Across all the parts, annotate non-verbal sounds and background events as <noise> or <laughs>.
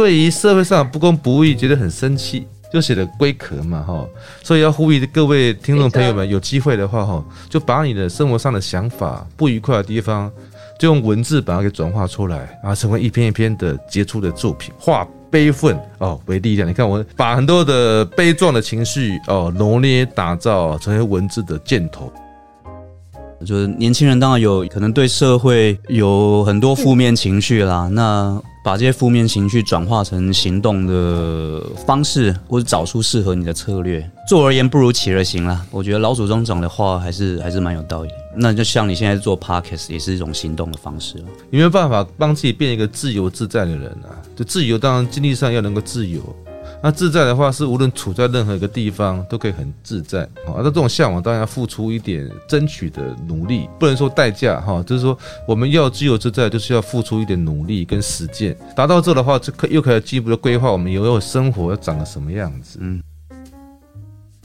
对于社会上不公不义觉得很生气，就写了龟壳嘛哈。所以要呼吁各位听众朋友们，有机会的话哈，就把你的生活上的想法、不愉快的地方，就用文字把它给转化出来，啊成为一篇一篇的杰出的作品。化悲愤哦为力量，你看我把很多的悲壮的情绪哦罗捏打造成为文字的箭头。就是年轻人当然有可能对社会有很多负面情绪啦，那把这些负面情绪转化成行动的方式，或者找出适合你的策略。做而言不如起而行啦。我觉得老祖宗讲的话还是还是蛮有道理。那就像你现在做 podcast 也是一种行动的方式有没有办法帮自己变一个自由自在的人啊？就自由，当然经济上要能够自由。那自在的话，是无论处在任何一个地方都可以很自在啊。那这种向往当然要付出一点争取的努力，不能说代价哈，就是说我们要自由自在，就是要付出一点努力跟实践。达到这的话，就可又可以进一步的规划我们以后生活要长得什么样子。嗯，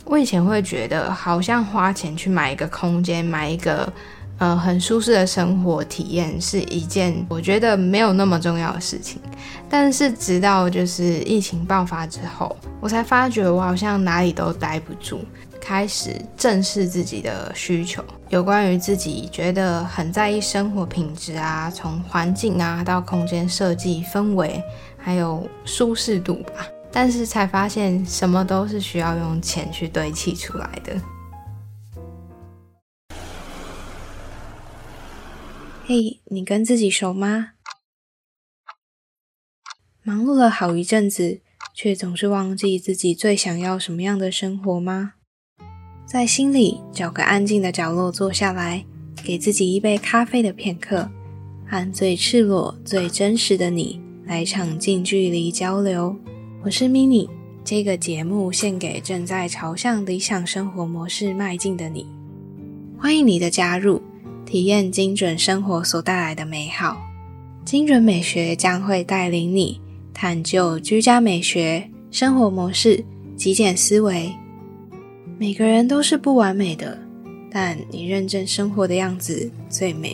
我以前会觉得好像花钱去买一个空间，买一个。呃，很舒适的生活体验是一件我觉得没有那么重要的事情，但是直到就是疫情爆发之后，我才发觉我好像哪里都待不住，开始正视自己的需求，有关于自己觉得很在意生活品质啊，从环境啊到空间设计氛围，还有舒适度吧，但是才发现什么都是需要用钱去堆砌出来的。嘿，你跟自己熟吗？忙碌了好一阵子，却总是忘记自己最想要什么样的生活吗？在心里找个安静的角落坐下来，给自己一杯咖啡的片刻，和最赤裸、最真实的你来场近距离交流。我是 mini，这个节目献给正在朝向理想生活模式迈进的你，欢迎你的加入。体验精准生活所带来的美好，精准美学将会带领你探究居家美学、生活模式、极简思维。每个人都是不完美的，但你认真生活的样子最美。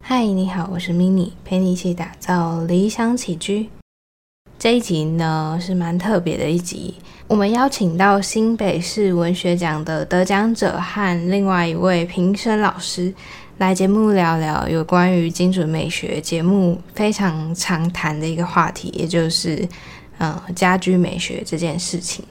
嗨，你好，我是 mini，陪你一起打造理想起居。这一集呢是蛮特别的一集，我们邀请到新北市文学奖的得奖者和另外一位评审老师来节目聊聊有关于精准美学节目非常常谈的一个话题，也就是嗯家居美学这件事情。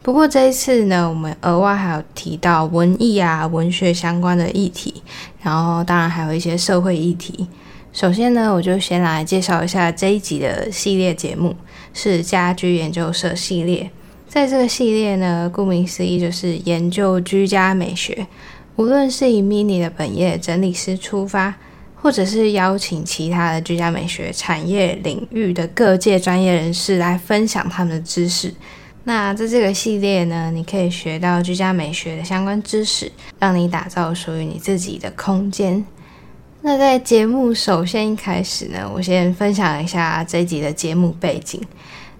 不过这一次呢，我们额外还有提到文艺啊文学相关的议题，然后当然还有一些社会议题。首先呢，我就先来介绍一下这一集的系列节目，是家居研究社系列。在这个系列呢，顾名思义就是研究居家美学。无论是以 mini 的本业整理师出发，或者是邀请其他的居家美学产业领域的各界专业人士来分享他们的知识。那在这个系列呢，你可以学到居家美学的相关知识，让你打造属于你自己的空间。那在节目首先一开始呢，我先分享一下这集的节目背景。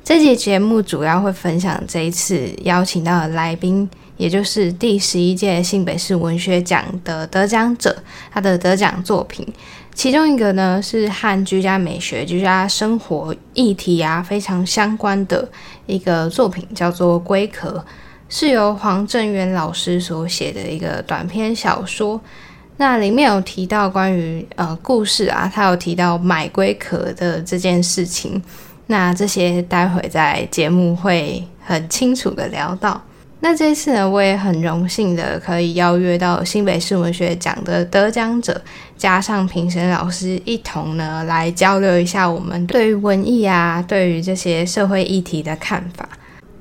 这集节目主要会分享这一次邀请到的来宾，也就是第十一届新北市文学奖的得奖者，他的得奖作品。其中一个呢是和居家美学、居家生活议题啊非常相关的一个作品，叫做《龟壳》，是由黄正元老师所写的一个短篇小说。那里面有提到关于呃故事啊，他有提到买龟壳的这件事情。那这些待会在节目会很清楚的聊到。那这次呢，我也很荣幸的可以邀约到新北市文学奖的得奖者，加上评审老师一同呢来交流一下我们对于文艺啊，对于这些社会议题的看法。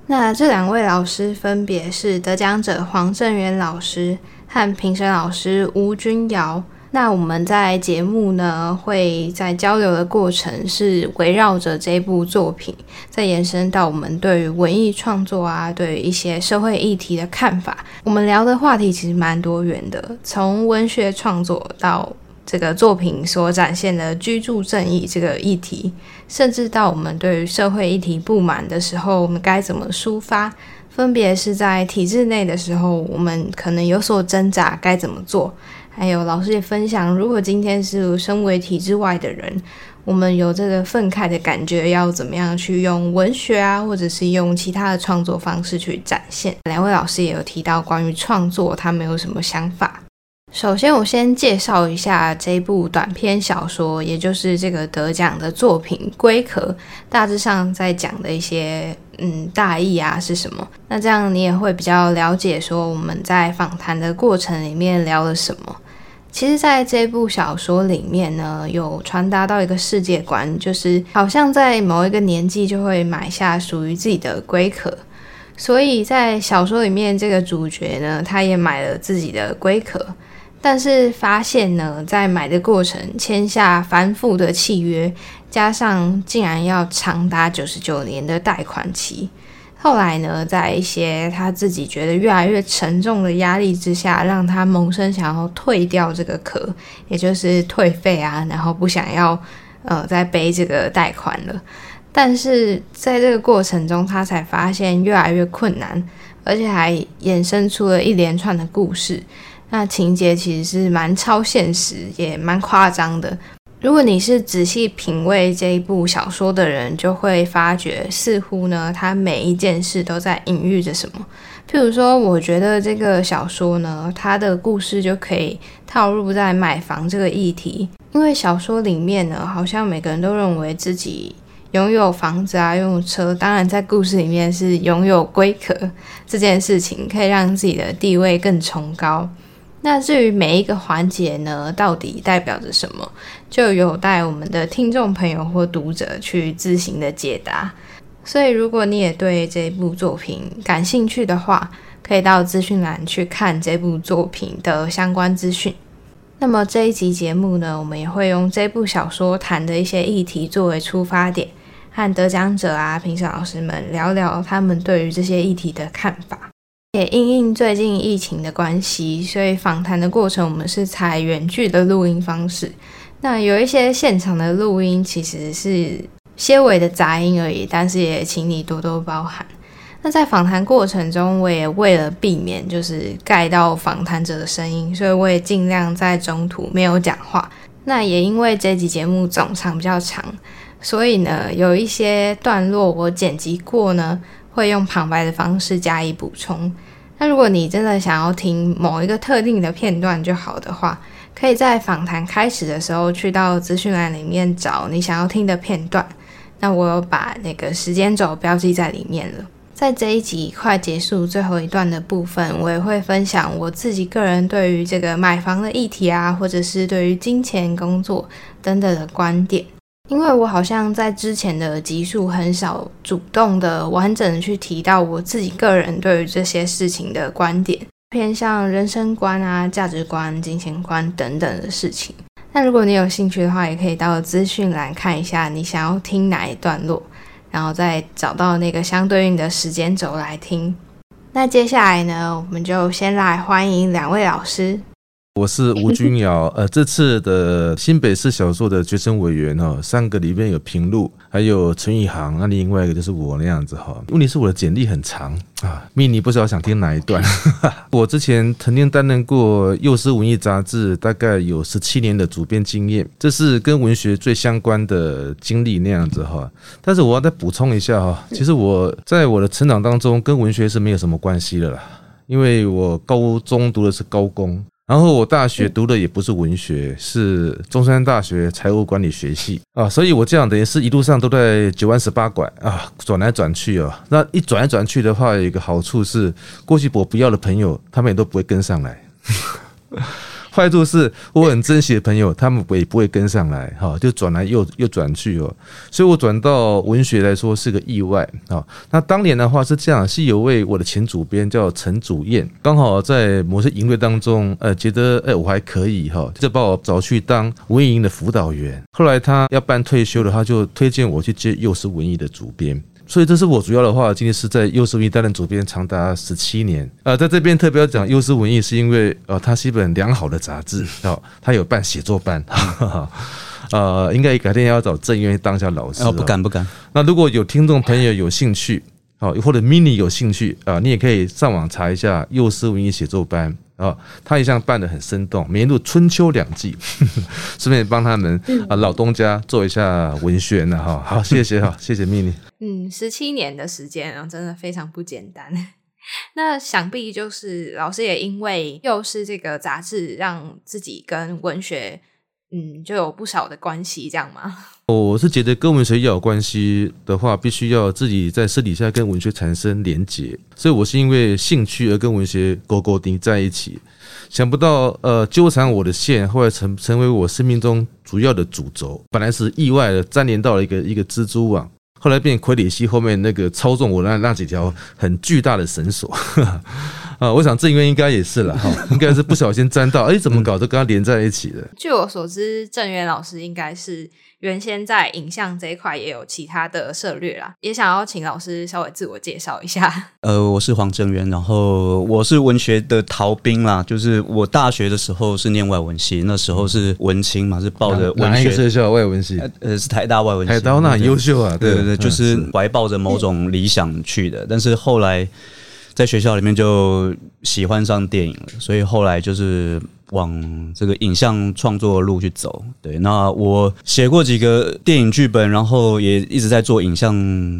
那这两位老师分别是得奖者黄正元老师。和评审老师吴君瑶，那我们在节目呢会在交流的过程是围绕着这部作品，再延伸到我们对于文艺创作啊，对于一些社会议题的看法。我们聊的话题其实蛮多元的，从文学创作到这个作品所展现的居住正义这个议题，甚至到我们对于社会议题不满的时候，我们该怎么抒发。分别是在体制内的时候，我们可能有所挣扎，该怎么做？还有老师也分享，如果今天是身为体制外的人，我们有这个愤慨的感觉，要怎么样去用文学啊，或者是用其他的创作方式去展现？两位老师也有提到关于创作，他们有什么想法？首先，我先介绍一下这部短篇小说，也就是这个得奖的作品《龟壳》，大致上在讲的一些嗯大意啊是什么？那这样你也会比较了解，说我们在访谈的过程里面聊了什么。其实，在这部小说里面呢，有传达到一个世界观，就是好像在某一个年纪就会买下属于自己的龟壳。所以在小说里面，这个主角呢，他也买了自己的龟壳。但是发现呢，在买的过程签下繁复的契约，加上竟然要长达九十九年的贷款期。后来呢，在一些他自己觉得越来越沉重的压力之下，让他萌生想要退掉这个壳，也就是退费啊，然后不想要呃再背这个贷款了。但是在这个过程中，他才发现越来越困难，而且还衍生出了一连串的故事。那情节其实是蛮超现实，也蛮夸张的。如果你是仔细品味这一部小说的人，就会发觉，似乎呢，它每一件事都在隐喻着什么。譬如说，我觉得这个小说呢，它的故事就可以套入在买房这个议题，因为小说里面呢，好像每个人都认为自己拥有房子啊，拥有车，当然在故事里面是拥有龟壳这件事情，可以让自己的地位更崇高。那至于每一个环节呢，到底代表着什么，就有待我们的听众朋友或读者去自行的解答。所以，如果你也对这部作品感兴趣的话，可以到资讯栏去看这部作品的相关资讯。那么这一集节目呢，我们也会用这部小说谈的一些议题作为出发点，和得奖者啊、评审老师们聊聊他们对于这些议题的看法。也因应最近疫情的关系，所以访谈的过程我们是采远距的录音方式。那有一些现场的录音其实是些微的杂音而已，但是也请你多多包涵。那在访谈过程中，我也为了避免就是盖到访谈者的声音，所以我也尽量在中途没有讲话。那也因为这集节目总长比较长，所以呢，有一些段落我剪辑过呢。会用旁白的方式加以补充。那如果你真的想要听某一个特定的片段就好的话，可以在访谈开始的时候去到资讯栏里面找你想要听的片段。那我有把那个时间轴标记在里面了。在这一集快结束最后一段的部分，我也会分享我自己个人对于这个买房的议题啊，或者是对于金钱、工作等等的观点。因为我好像在之前的集数很少主动的完整的去提到我自己个人对于这些事情的观点，偏向人生观啊、价值观、金钱观等等的事情。那如果你有兴趣的话，也可以到资讯栏看一下你想要听哪一段落，然后再找到那个相对应的时间轴来听。那接下来呢，我们就先来欢迎两位老师。我是吴君尧，呃，这次的新北市小说的决审委员哈，三个里面有平路，还有陈宇航，那另外一个就是我那样子哈。问题是我的简历很长啊，咪你不知道想听哪一段？<laughs> 我之前曾经担任过幼师文艺杂志，大概有十七年的主编经验，这是跟文学最相关的经历那样子哈。但是我要再补充一下哈，其实我在我的成长当中跟文学是没有什么关系的啦，因为我高中读的是高工。然后我大学读的也不是文学，是中山大学财务管理学系啊，所以我这样等于是一路上都在九弯十八拐啊，转来转去啊。那一转来转去的话，有一个好处是，过去我不要的朋友，他们也都不会跟上来。坏处是我很珍惜的朋友，他们也不会跟上来，哈，就转来又又转去哦，所以我转到文学来说是个意外啊。那当年的话是这样，是有位我的前主编叫陈祖燕，刚好在某些营队当中，呃，觉得哎我还可以哈，就把我找去当文艺营的辅导员。后来他要办退休了，他就推荐我去接幼师文艺的主编。所以这是我主要的话，今天是在幼师文艺担任主编长达十七年。呃，在这边特别要讲幼师文艺，是因为呃，它是一本良好的杂志 <laughs> 哦，它有办写作班，<laughs> 呃，应该改天要找郑渊当一下老师。哦，不敢不敢。那如果有听众朋友有兴趣。哦，或者 mini 有兴趣啊，你也可以上网查一下幼师文艺写作班啊，他一向办的很生动，每年度春秋两季，<laughs> 顺便帮他们啊老东家做一下文宣呢哈。好，<laughs> 谢谢哈，谢谢 mini。嗯，十七年的时间啊，真的非常不简单。<laughs> 那想必就是老师也因为又是这个杂志，让自己跟文学。嗯，就有不少的关系，这样吗？我是觉得跟文学要有关系的话，必须要自己在私底下跟文学产生连结。所以我是因为兴趣而跟文学勾勾钉在一起。想不到，呃，纠缠我的线后来成成为我生命中主要的主轴。本来是意外的粘连到了一个一个蜘蛛网，后来变傀儡戏后面那个操纵我那那几条很巨大的绳索。啊，<laughs> 我想郑渊应该也是了哈，应该是不小心沾到，哎，怎么搞都跟他连在一起的。据我所知，郑渊老师应该是原先在影像这一块也有其他的涉略啦，也想要请老师稍微自我介绍一下。<laughs> 呃，我是黄正元，然后我是文学的逃兵啦，就是我大学的时候是念外文系，那时候是文青嘛，是抱着文学学校外文系，呃，是台大外文系，台大那很优秀啊，对对对，就是怀抱着某种理想去的，但是后来。在学校里面就喜欢上电影了，所以后来就是往这个影像创作路去走。对，那我写过几个电影剧本，然后也一直在做影像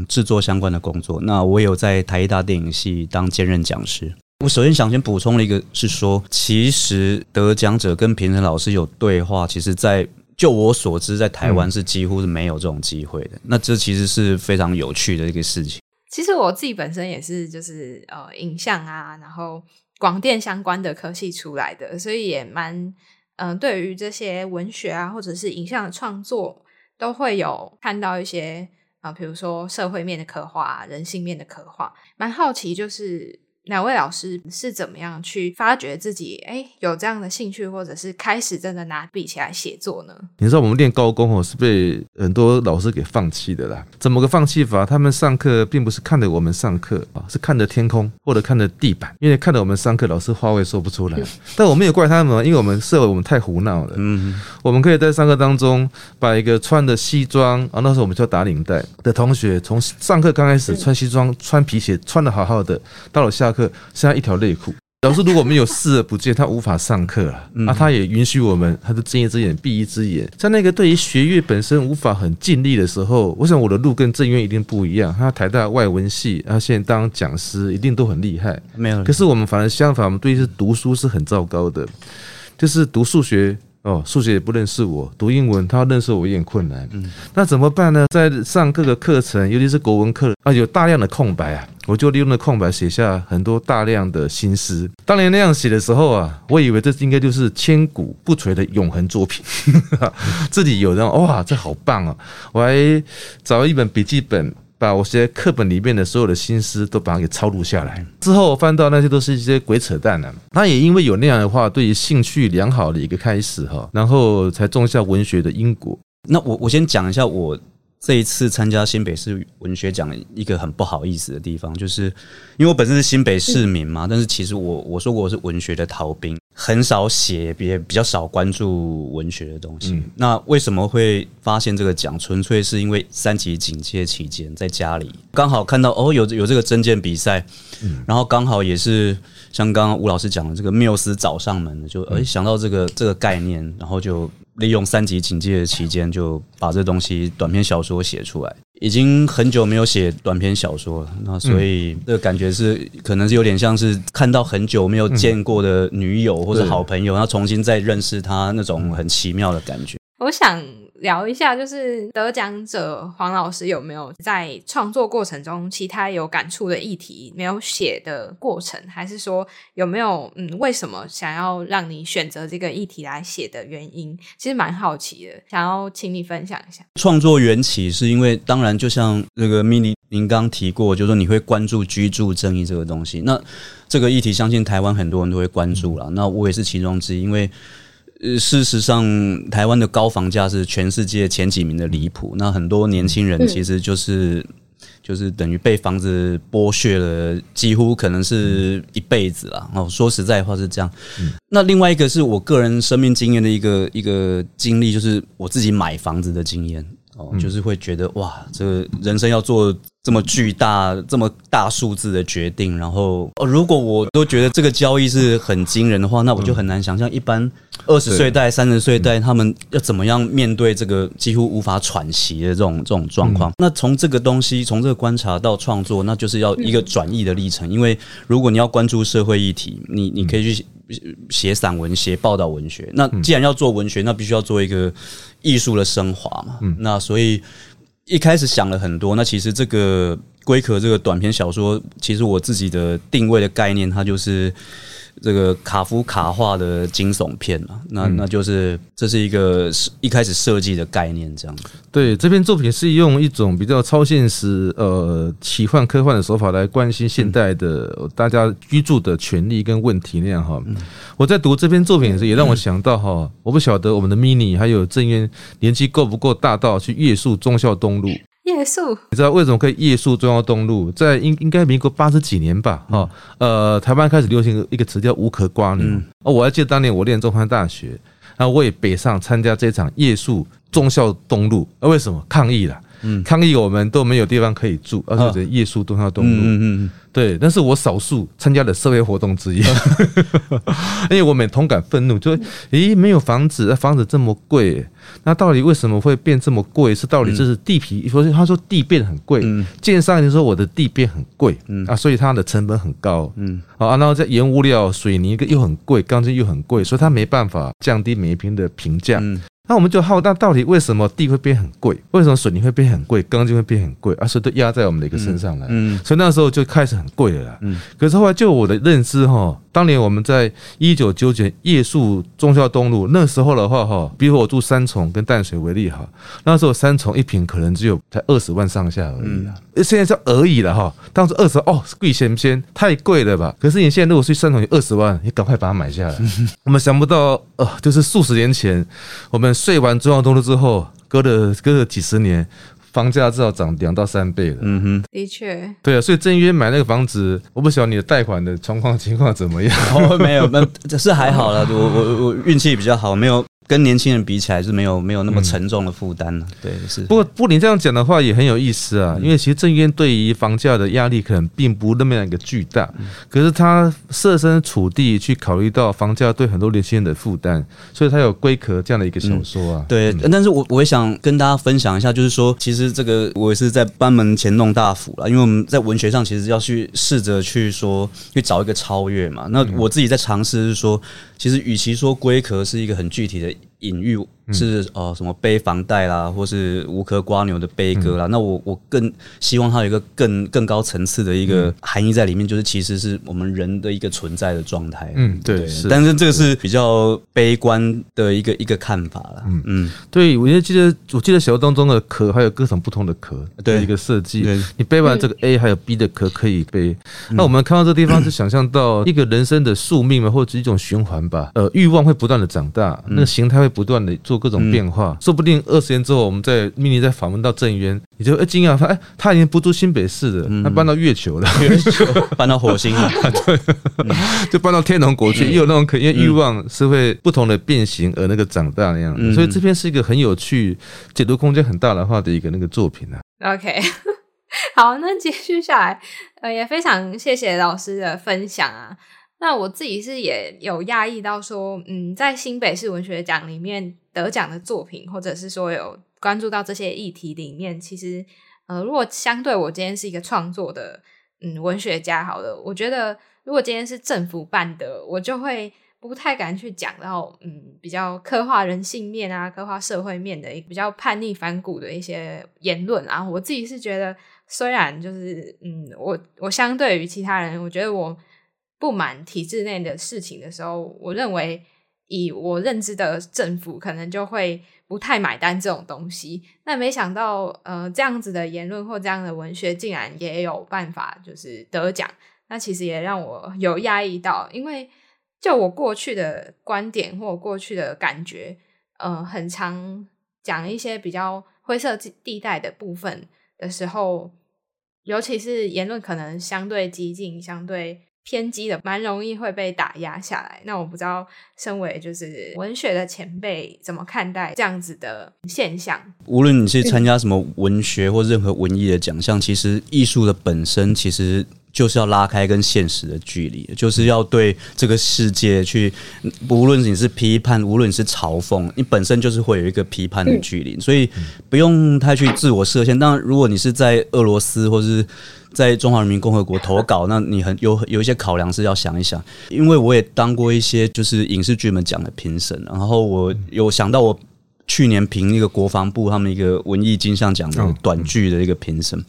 制作相关的工作。那我有在台艺大电影系当兼任讲师。我首先想先补充了一个，是说其实得奖者跟评审老师有对话，其实，在就我所知，在台湾是几乎是没有这种机会的。那这其实是非常有趣的一个事情。其实我自己本身也是，就是呃，影像啊，然后广电相关的科系出来的，所以也蛮嗯，对于这些文学啊，或者是影像的创作，都会有看到一些啊，比如说社会面的刻画、人性面的刻画，蛮好奇就是。两位老师是怎么样去发掘自己哎有这样的兴趣，或者是开始真的拿笔起来写作呢？你知道我们练高工哦，是被很多老师给放弃的啦。怎么个放弃法？他们上课并不是看着我们上课啊，是看着天空或者看着地板，因为看着我们上课，老师话会说不出来。<laughs> 但我们也怪他们，因为我们社会我们太胡闹了。嗯，我们可以在上课当中把一个穿的西装啊，那时候我们叫打领带的同学，从上课刚开始穿西装、穿皮鞋，穿的好好的，到了下。课剩下一条内裤。老师如果没有视而不见，他无法上课了。那他也允许我们，他就睁一只眼闭一只眼。在那个对于学业本身无法很尽力的时候，我想我的路跟郑渊一定不一样。他台大外文系，他现在当讲师，一定都很厉害。没有。可是我们反而相反，我们对于读书是很糟糕的，就是读数学。哦，数学也不认识我，读英文他要认识我有点困难。嗯，那怎么办呢？在上各个课程，尤其是国文课啊，有大量的空白啊，我就利用那空白写下很多大量的心思。当年那样写的时候啊，我以为这应该就是千古不垂的永恒作品，<laughs> 自己有人哇，这好棒啊！我还找了一本笔记本。把我写课本里面的所有的心思都把它给抄录下来，之后我翻到那些都是一些鬼扯淡的。他也因为有那样的话，对于兴趣良好的一个开始哈，然后才种下文学的因果。那我我先讲一下我这一次参加新北市文学奖一个很不好意思的地方，就是因为我本身是新北市民嘛，但是其实我我说过我是文学的逃兵。很少写，也比较少关注文学的东西。那为什么会发现这个奖？纯粹是因为三级警戒期间，在家里刚好看到哦，有有这个证件比赛，然后刚好也是像刚刚吴老师讲的这个缪斯找上门的，就哎想到这个这个概念，然后就利用三级警戒的期间，就把这东西短篇小说写出来。已经很久没有写短篇小说了，那所以这个感觉是可能是有点像是看到很久没有见过的女友或者好朋友，然后重新再认识他那种很奇妙的感觉。我想。聊一下，就是得奖者黄老师有没有在创作过程中其他有感触的议题没有写的过程，还是说有没有嗯，为什么想要让你选择这个议题来写的原因？其实蛮好奇的，想要请你分享一下。创作缘起是因为，当然就像那个 mini 您刚提过，就是说你会关注居住正义这个东西，那这个议题相信台湾很多人都会关注了，那我也是其中之一，因为。呃，事实上，台湾的高房价是全世界前几名的离谱。那很多年轻人其实就是就是等于被房子剥削了，几乎可能是一辈子了。哦，说实在话是这样。那另外一个是我个人生命经验的一个一个经历，就是我自己买房子的经验。哦，就是会觉得哇，这个人生要做这么巨大、这么大数字的决定，然后、哦、如果我都觉得这个交易是很惊人的话，那我就很难想象一般二十岁代、三十岁代他们要怎么样面对这个几乎无法喘息的这种这种状况。那从这个东西，从这个观察到创作，那就是要一个转译的历程。因为如果你要关注社会议题，你你可以去写散文、写报道文学。那既然要做文学，那必须要做一个艺术的升华嘛。那所以。一开始想了很多，那其实这个龟壳这个短篇小说，其实我自己的定位的概念，它就是这个卡夫卡化的惊悚片嘛。那那就是这是一个一开始设计的概念，这样子。对，这篇作品是用一种比较超现实、呃奇幻科幻的手法来关心现代的大家居住的权利跟问题那样哈。我在读这篇作品的时，也让我想到哈，我不晓得我们的 mini 还有郑渊年纪够不够大到去夜宿忠孝东路。夜宿，你知道为什么可以夜宿中央东路？在应应该民国八十几年吧，哈，呃，台湾开始流行一个词叫无壳瓜牛。哦，我还记得当年我念中山大学，然后我也北上参加这场夜宿忠孝东路。啊，为什么抗议了？嗯，抗议我们都没有地方可以住，而且夜宿东孝东路。嗯嗯嗯。对，那是我少数参加的社会活动之一，<laughs> 因为我们同感愤怒，就咦，没有房子，房子这么贵，那到底为什么会变这么贵？是到底这是地皮？说他说地变很贵，建商就说我的地变很贵，啊，所以它的成本很高，嗯，啊，然后在原物料水泥又很贵，钢筋又很贵，所以他没办法降低每一平的评价。那我们就好，那到底为什么地会变很贵？为什么水泥会变很贵？钢筋会变很贵？而是都压在我们的一个身上来。嗯，所以那时候就开始很贵了啦。嗯，可是后来就我的认知哈，当年我们在一九九九夜宿忠孝东路那时候的话哈，比如我住三重跟淡水为例哈，那时候三重一平可能只有才二十万上下而已啊。现在是而已了哈，当时二十哦贵先不先？太贵了吧？可是你现在如果去三重有二十万，你赶快把它买下来。<laughs> 我们想不到呃，就是数十年前我们。睡完中孝东路之后，隔了隔了几十年，房价至少涨两到三倍了。嗯哼，的确，对啊，所以正约买那个房子，我不晓得你的贷款的状况情况怎么样。哦，没有，那 <laughs> 是还好了。我我我运气比较好，没有。跟年轻人比起来是没有没有那么沉重的负担了，对是。不过不过你这样讲的话也很有意思啊，因为其实郑渊对于房价的压力可能并不那么样一个巨大，可是他设身处地去考虑到房价对很多年轻人的负担，所以他有龟壳这样的一个小说啊。对，但是我我也想跟大家分享一下，就是说其实这个我也是在班门前弄大斧了，因为我们在文学上其实要去试着去说去找一个超越嘛。那我自己在尝试是说，其实与其说龟壳是一个很具体的。隐喻是哦，什么背房贷啦，或是无壳瓜牛的悲歌啦。那我我更希望它有一个更更高层次的一个含义在里面，就是其实是我们人的一个存在的状态。嗯，对。但是这个是比较悲观的一个一个看法了。嗯嗯，对，我记得我记得小说当中的壳还有各种不同的壳的一个设计。你背完这个 A 还有 B 的壳可以背。那我们看到这地方是想象到一个人生的宿命嘛，或者一种循环吧。呃，欲望会不断的长大，那个形态会。不断的做各种变化，说不定二十年之后，我们在命令再访问到郑渊，你就哎惊讶，他哎他已经不住新北市了，他搬到月球了，月球 <laughs> 搬到火星了，<laughs> 对，就搬到天龙国去，也有那种可因为欲望是会不同的变形而那个长大那样，所以这篇是一个很有趣、解读空间很大的话的一个那个作品啊。OK，<laughs> 好，那继续下来，呃，也非常谢谢老师的分享啊。那我自己是也有讶异到说，嗯，在新北市文学奖里面得奖的作品，或者是说有关注到这些议题里面，其实，呃，如果相对我今天是一个创作的，嗯，文学家，好了，我觉得如果今天是政府办的，我就会不太敢去讲到，嗯，比较刻画人性面啊，刻画社会面的一比较叛逆反骨的一些言论啊。我自己是觉得，虽然就是，嗯，我我相对于其他人，我觉得我。不满体制内的事情的时候，我认为以我认知的政府可能就会不太买单这种东西。那没想到，呃，这样子的言论或这样的文学竟然也有办法就是得奖。那其实也让我有压抑到，因为就我过去的观点或过去的感觉，呃，很常讲一些比较灰色地带的部分的时候，尤其是言论可能相对激进、相对。偏激的，蛮容易会被打压下来。那我不知道，身为就是文学的前辈，怎么看待这样子的现象？无论你是参加什么文学或任何文艺的奖项，其实艺术的本身其实就是要拉开跟现实的距离，就是要对这个世界去，无论你是批判，无论你是嘲讽，你本身就是会有一个批判的距离，所以不用太去自我设限。当然，如果你是在俄罗斯或是在中华人民共和国投稿，那你很有有一些考量是要想一想，因为我也当过一些就是影视剧们讲的评审，然后我有想到我去年评一个国防部他们一个文艺金像奖的短剧的一个评审，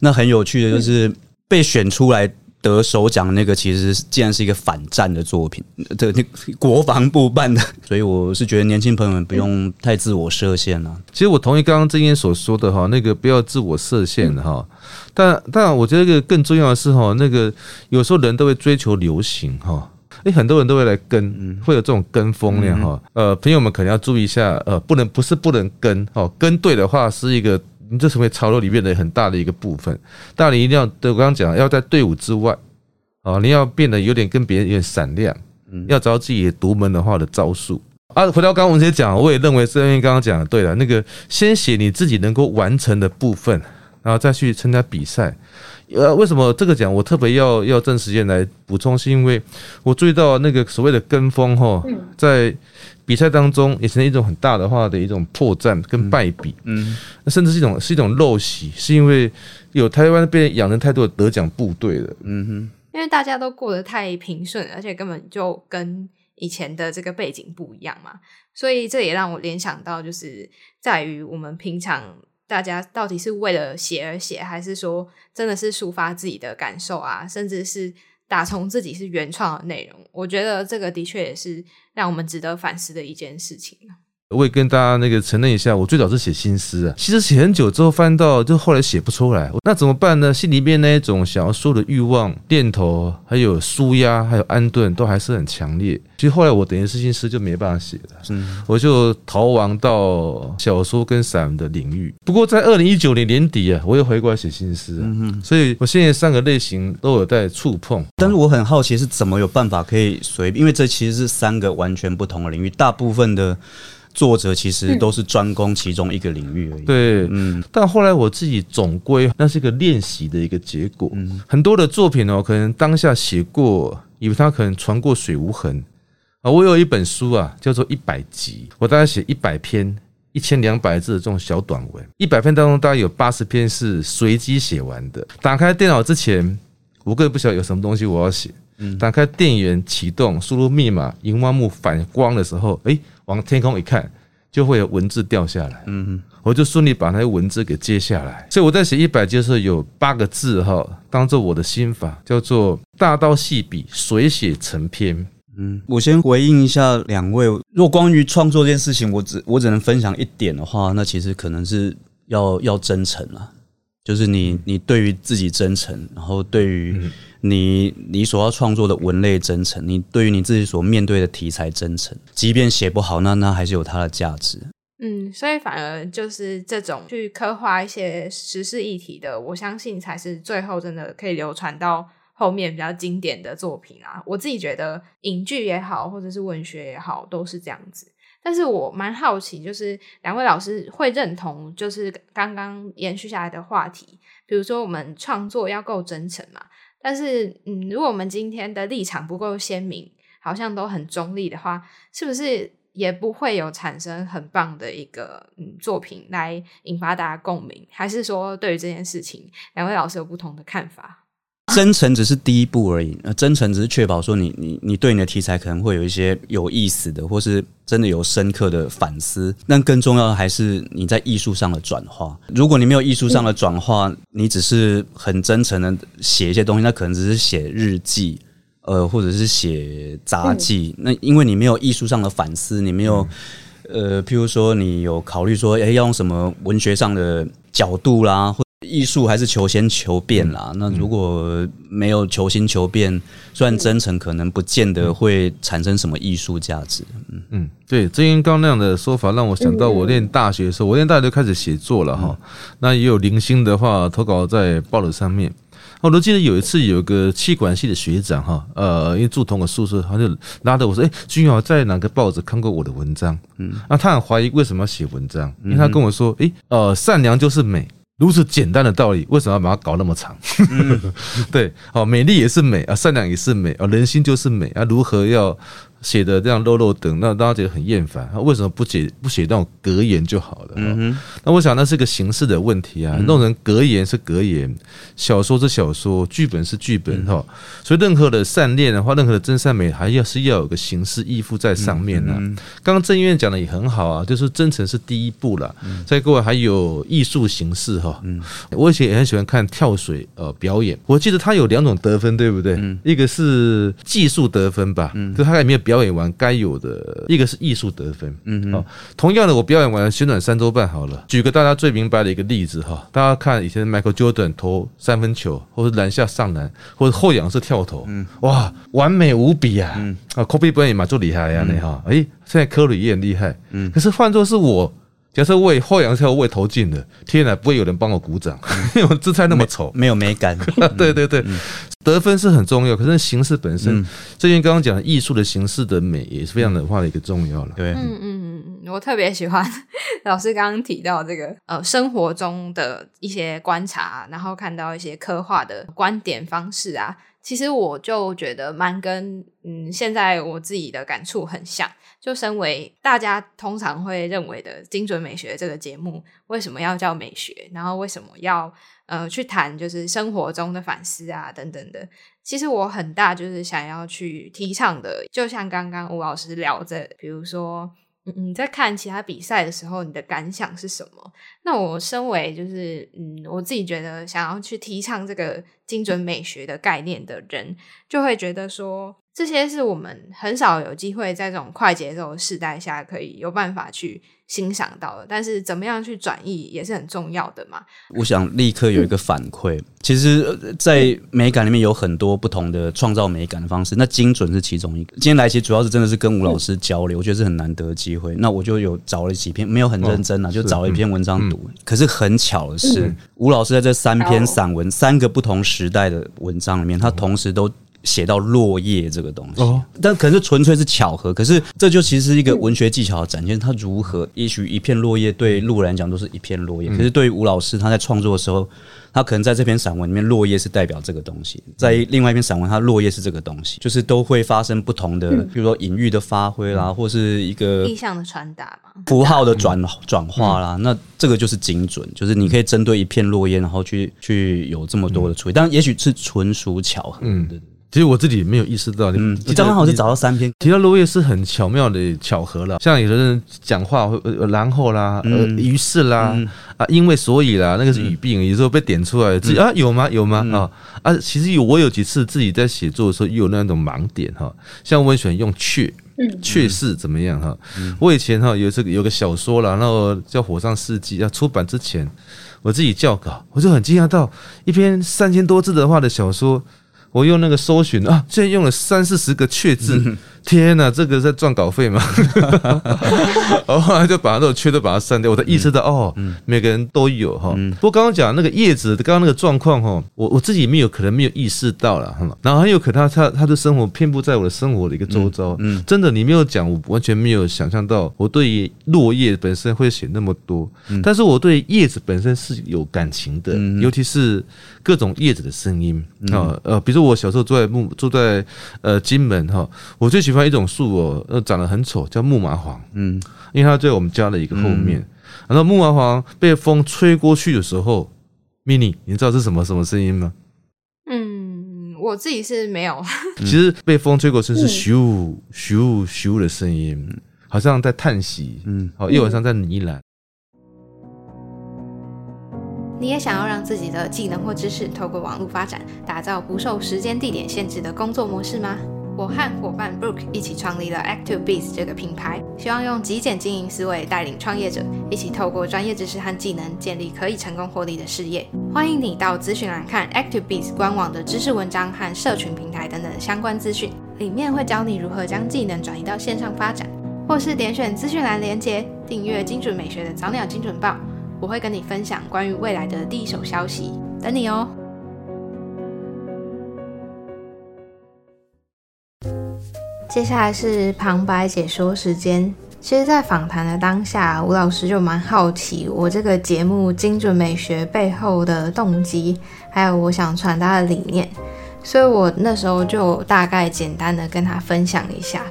那很有趣的就是被选出来。得首奖那个其实既然是一个反战的作品，这那国防部办的，<laughs> 所以我是觉得年轻朋友们不用太自我设限了。其实我同意刚刚郑燕所说的哈，那个不要自我设限哈。但但我觉得这个更重要的是哈，那个有时候人都会追求流行哈，诶，很多人都会来跟，会有这种跟风量哈。呃，朋友们可能要注意一下，呃，不能不是不能跟哦，跟对的话是一个。你这成为潮流里面的很大的一个部分，但你一定要，对我刚刚讲，要在队伍之外，啊，你要变得有点跟别人有点闪亮，嗯，要找到自己独门的话的招数。啊，回到刚刚我们先讲，我也认为是因为刚刚讲的对了，那个先写你自己能够完成的部分，然后再去参加比赛。呃，为什么这个奖我特别要要挣时间来补充？是因为我注意到那个所谓的跟风哈，在比赛当中也成一种很大的话的一种破绽跟败笔，嗯，那甚至是一种是一种陋习，是因为有台湾被养成太多的得奖部队了，嗯哼，因为大家都过得太平顺，而且根本就跟以前的这个背景不一样嘛，所以这也让我联想到，就是在于我们平常。大家到底是为了写而写，还是说真的是抒发自己的感受啊？甚至是打从自己是原创的内容？我觉得这个的确也是让我们值得反思的一件事情。我也跟大家那个承认一下，我最早是写新诗啊，其实写很久之后翻到，就后来写不出来，那怎么办呢？心里面那一种想要说的欲望、念头，还有舒压，还有安顿，都还是很强烈。其实后来我等于是新诗就没办法写了，嗯，我就逃亡到小说跟散文的领域。不过在二零一九年年底啊，我又回过来写新诗，嗯所以我现在三个类型都有在触碰。但是我很好奇是怎么有办法可以随，因为这其实是三个完全不同的领域，大部分的。作者其实都是专攻其中一个领域而已。对，嗯，但后来我自己总归那是一个练习的一个结果。嗯，很多的作品哦，可能当下写过，以为它可能传过水无痕啊。我有一本书啊，叫做《一百集》，我大概写一百篇一千两百字的这种小短文。一百篇当中，大概有八十篇是随机写完的。打开电脑之前，我根本不晓得有什么东西我要写。嗯，打开电源启动，输入密码，荧光幕反光的时候，哎。往天空一看，就会有文字掉下来。嗯，我就顺利把那些文字给接下来。所以我在写一百节的时候，有八个字哈，当做我的心法，叫做大刀细笔，水写成篇。嗯，我先回应一下两位。如果关于创作这件事情，我只我只能分享一点的话，那其实可能是要要真诚了。就是你，你对于自己真诚，然后对于你你所要创作的文类真诚，你对于你自己所面对的题材真诚，即便写不好，那那还是有它的价值。嗯，所以反而就是这种去刻画一些时事议题的，我相信才是最后真的可以流传到后面比较经典的作品啊。我自己觉得影剧也好，或者是文学也好，都是这样子。但是我蛮好奇，就是两位老师会认同，就是刚刚延续下来的话题，比如说我们创作要够真诚嘛。但是，嗯，如果我们今天的立场不够鲜明，好像都很中立的话，是不是也不会有产生很棒的一个嗯作品来引发大家共鸣？还是说，对于这件事情，两位老师有不同的看法？真诚只是第一步而已，那真诚只是确保说你你你对你的题材可能会有一些有意思的，或是真的有深刻的反思。但更重要的还是你在艺术上的转化。如果你没有艺术上的转化，你只是很真诚的写一些东西，那可能只是写日记，呃，或者是写杂记。那因为你没有艺术上的反思，你没有呃，譬如说你有考虑说，哎，要用什么文学上的角度啦，或艺术还是求新求变啦。那如果没有求新求变，虽然真诚，可能不见得会产生什么艺术价值。嗯嗯，对，郑英刚那样的说法，让我想到我念大学的时候，我念大学就开始写作了哈。那也有零星的话投稿在报纸上面。我都记得有一次有个气管系的学长哈，呃，因为住同个宿舍，他就拉着我说：“哎、君豪在哪个报纸看过我的文章？”嗯，那他很怀疑为什么要写文章，因为他跟我说：“哎、呃，善良就是美。”如此简单的道理，为什么要把它搞那么长？<laughs> 对，好，美丽也是美啊，善良也是美啊，人心就是美啊，如何要写的这样漏漏等，那大家觉得很厌烦他？为什么不写不写那种格言就好了？嗯那我想那是个形式的问题啊，弄成格言是格言，小说是小说，剧本是剧本哈。所以任何的善念的话，任何的真善美，还要是要有个形式依附在上面呢、刚刚郑院讲的也很好啊，就是真诚是第一步了。再过来还有艺术形式哈。我以前也很喜欢看跳水呃表演，我记得它有两种得分，对不对？一个是技术得分吧，就他有没有表演完该有的；一个是艺术得分。嗯，好，同样的，我表演完旋转三周半好了。举个大家最明白的一个例子哈，大家看以前的 Michael Jordan 投三分球，或者篮下上篮，或者后仰式跳投，嗯哇，完美无比啊！啊，Kobe Bryant 嘛就厉害呀，你哈，哎，现在科里也很厉害，嗯，可是换作是我。假设我也后仰跳，我也投进了，天哪，不会有人帮我鼓掌，<laughs> 因为我姿态那么丑。没有美感。<laughs> 对对对，得分是很重要，可是形式本身，最近刚刚讲的艺术的形式的美也是非常的话的一个重要了。对，嗯嗯嗯嗯，我特别喜欢老师刚刚提到这个呃生活中的一些观察，然后看到一些刻画的观点方式啊，其实我就觉得蛮跟嗯现在我自己的感触很像。就身为大家通常会认为的精准美学这个节目，为什么要叫美学？然后为什么要呃去谈就是生活中的反思啊等等的？其实我很大就是想要去提倡的，就像刚刚吴老师聊着，比如说。你在看其他比赛的时候，你的感想是什么？那我身为就是嗯，我自己觉得想要去提倡这个精准美学的概念的人，就会觉得说，这些是我们很少有机会在这种快节奏的时代下可以有办法去欣赏到的。但是怎么样去转译也是很重要的嘛。我想立刻有一个反馈。其实，呃在美感里面有很多不同的创造美感的方式，那精准是其中一个。今天来其实主要是真的是跟吴老师交流，我觉得是很难得的机会。那我就有找了几篇，没有很认真啊，就找了一篇文章读。可是很巧的是，吴老师在这三篇散文、三个不同时代的文章里面，他同时都。写到落叶这个东西，哦但可能是纯粹是巧合。可是这就其实是一个文学技巧的展现，他如何？也许一片落叶对路人来讲都是一片落叶，可是对于吴老师他在创作的时候，他可能在这篇散文里面，落叶是代表这个东西；在另外一篇散文，他落叶是这个东西，就是都会发生不同的，比如说隐喻的发挥啦，或是一个意象的传达嘛。符号的转转化啦，那这个就是精准，就是你可以针对一片落叶，然后去去有这么多的处理，但也许是纯属巧合。嗯，对。其实我自己没有意识到，嗯，你你刚好是找到三篇，提到落叶是很巧妙的巧合了，像有的人讲话会呃然后啦，呃于是啦，啊因为所以啦，那个是语病，有时候被点出来，自己啊有吗？有吗？啊啊，其实有我有几次自己在写作的时候也有那种盲点哈，像我很喜欢用却。却是怎么样哈？我以前哈有这个有个小说啦，然后叫《火上世纪》，要出版之前，我自己校稿，我就很惊讶到一篇三千多字的话的小说，我用那个搜寻啊，竟然用了三四十个确字，天哪，这个在赚稿费吗？然后后来就把那种缺都把它删掉，我才意识到哦，每个人都有哈。不过刚刚讲那个叶子，刚刚那个状况哈，我我自己没有可能没有意识到了，哈。然后很有可能他他他的生活遍布在我的生活的一个周遭，嗯真的你没有讲，我完全没有想象到我对于落叶本身会写那么多，但是我对叶子本身是有感情的，尤其是各种叶子的声音啊，呃，比如说我小时候住在木住在呃金门哈，我最喜欢一种树哦，呃，长得很丑，叫木麻黄，嗯，因为它在我们家的一个后面，然后木麻黄被风吹过去的时候，mini，你知道是什么什么声音吗？嗯，我自己是没有。<laughs> 其实被风吹过去是咻咻咻的声音，好像在叹息，嗯，好，夜晚上在呢喃。你也想要让自己的技能或知识透过网络发展，打造不受时间地点限制的工作模式吗？我和伙伴 Brooke 一起创立了 Active Biz 这个品牌，希望用极简经营思维带领创业者一起透过专业知识和技能建立可以成功获利的事业。欢迎你到资讯栏看 Active Biz 官网的知识文章和社群平台等等相关资讯，里面会教你如何将技能转移到线上发展，或是点选资讯栏连接订阅精准美学的早鸟精准报。我会跟你分享关于未来的第一手消息，等你哦。接下来是旁白解说时间。其实，在访谈的当下，吴老师就蛮好奇我这个节目精准美学背后的动机，还有我想传达的理念，所以我那时候就大概简单的跟他分享一下。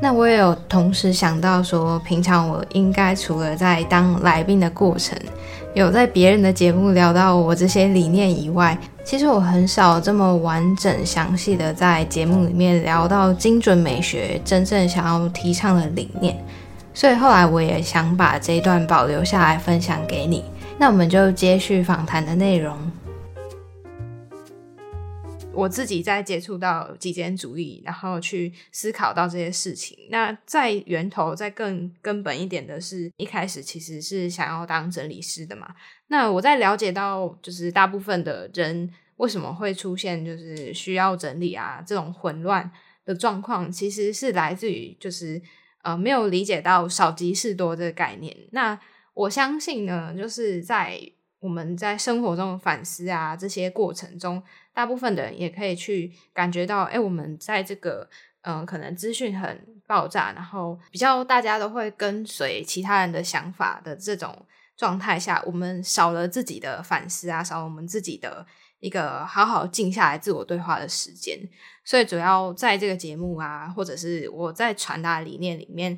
那我也有同时想到说，平常我应该除了在当来宾的过程，有在别人的节目聊到我这些理念以外，其实我很少这么完整详细的在节目里面聊到精准美学真正想要提倡的理念。所以后来我也想把这一段保留下来分享给你。那我们就接续访谈的内容。我自己在接触到极简主义，然后去思考到这些事情。那在源头，在更根本一点的是，一开始其实是想要当整理师的嘛。那我在了解到，就是大部分的人为什么会出现就是需要整理啊这种混乱的状况，其实是来自于就是。呃，没有理解到少即是多这个概念。那我相信呢，就是在我们在生活中反思啊这些过程中，大部分的人也可以去感觉到，哎，我们在这个嗯，可能资讯很爆炸，然后比较大家都会跟随其他人的想法的这种状态下，我们少了自己的反思啊，少了我们自己的。一个好好静下来自我对话的时间，所以主要在这个节目啊，或者是我在传达理念里面，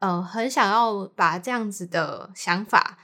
呃，很想要把这样子的想法，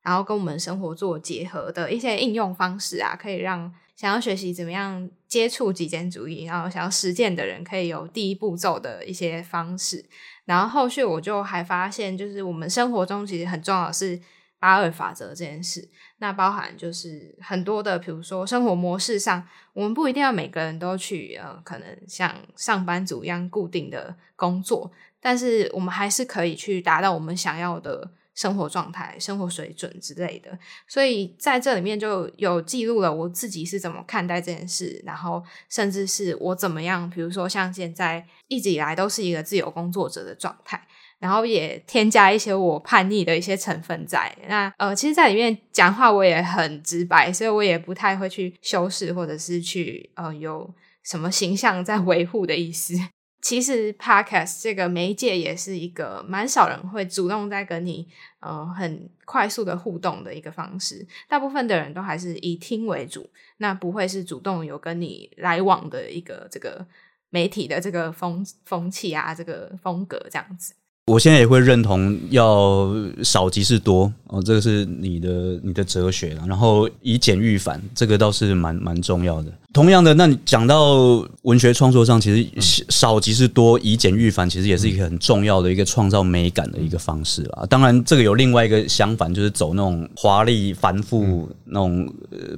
然后跟我们生活做结合的一些应用方式啊，可以让想要学习怎么样接触极简主义，然后想要实践的人可以有第一步骤的一些方式。然后后续我就还发现，就是我们生活中其实很重要的是。八二法则这件事，那包含就是很多的，比如说生活模式上，我们不一定要每个人都去呃，可能像上班族一样固定的工作，但是我们还是可以去达到我们想要的生活状态、生活水准之类的。所以在这里面就有记录了我自己是怎么看待这件事，然后甚至是我怎么样，比如说像现在一直以来都是一个自由工作者的状态。然后也添加一些我叛逆的一些成分在那，呃，其实，在里面讲话我也很直白，所以我也不太会去修饰或者是去呃有什么形象在维护的意思。其实，podcast 这个媒介也是一个蛮少人会主动在跟你呃很快速的互动的一个方式，大部分的人都还是以听为主，那不会是主动有跟你来往的一个这个媒体的这个风风气啊，这个风格这样子。我现在也会认同要少即是多哦，这个是你的你的哲学了。然后以简驭繁，这个倒是蛮蛮重要的。同样的，那你讲到文学创作上，其实少即是多，以简驭繁，其实也是一个很重要的一个创造美感的一个方式啦。当然，这个有另外一个相反，就是走那种华丽繁复那种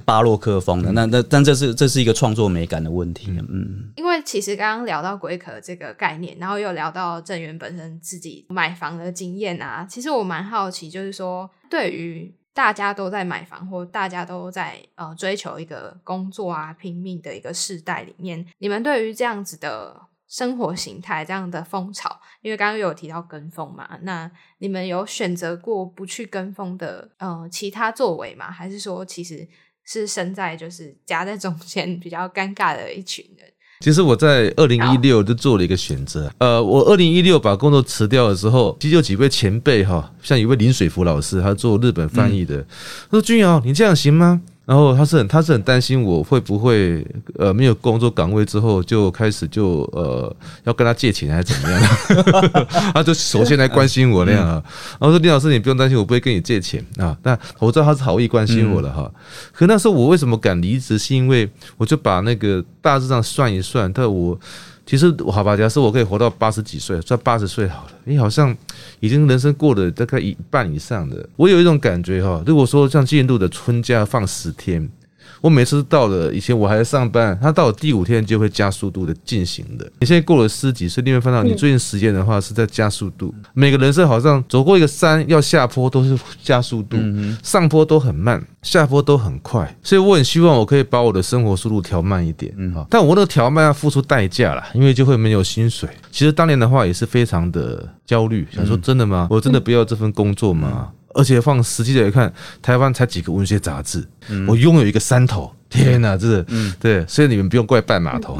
巴洛克风的。那那但这是这是一个创作美感的问题。嗯，因为其实刚刚聊到龟壳这个概念，然后又聊到郑源本身自己买房的经验啊，其实我蛮好奇，就是说对于。大家都在买房，或大家都在呃追求一个工作啊，拼命的一个时代里面，你们对于这样子的生活形态、这样的风潮，因为刚刚有提到跟风嘛，那你们有选择过不去跟风的呃其他作为吗？还是说其实是身在就是夹在中间比较尴尬的一群人？其实我在二零一六就做了一个选择。呃，我二零一六把工作辞掉的时候，其实有几位前辈哈，像一位林水福老师，他做日本翻译的，他说：“君瑶，你这样行吗？”然后他是很他是很担心我会不会呃没有工作岗位之后就开始就呃要跟他借钱还是怎么样？<laughs> 他就首先来关心我那样啊。然后说李老师你不用担心我不会跟你借钱啊。但我知道他是好意关心我的哈。可那时候我为什么敢离职？是因为我就把那个大致上算一算，但我。其实好吧，假设我可以活到八十几岁，算八十岁好了。你好像已经人生过了大概一半以上的，我有一种感觉哈。如果说像纪度的春假放十天。我每次到了以前我还在上班，他到了第五天就会加速度的进行的。你现在过了十几岁，你会发现你最近时间的话是在加速度。每个人生好像走过一个山要下坡都是加速度，上坡都很慢，下坡都很快。所以我很希望我可以把我的生活速度调慢一点，嗯哈。但我那个调慢要付出代价了，因为就会没有薪水。其实当年的话也是非常的焦虑，想说真的吗？我真的不要这份工作吗？而且放实际的来看，台湾才几个文学杂志，嗯。我拥有一个山头。天哪，真的，对，所以你们不用怪半码头，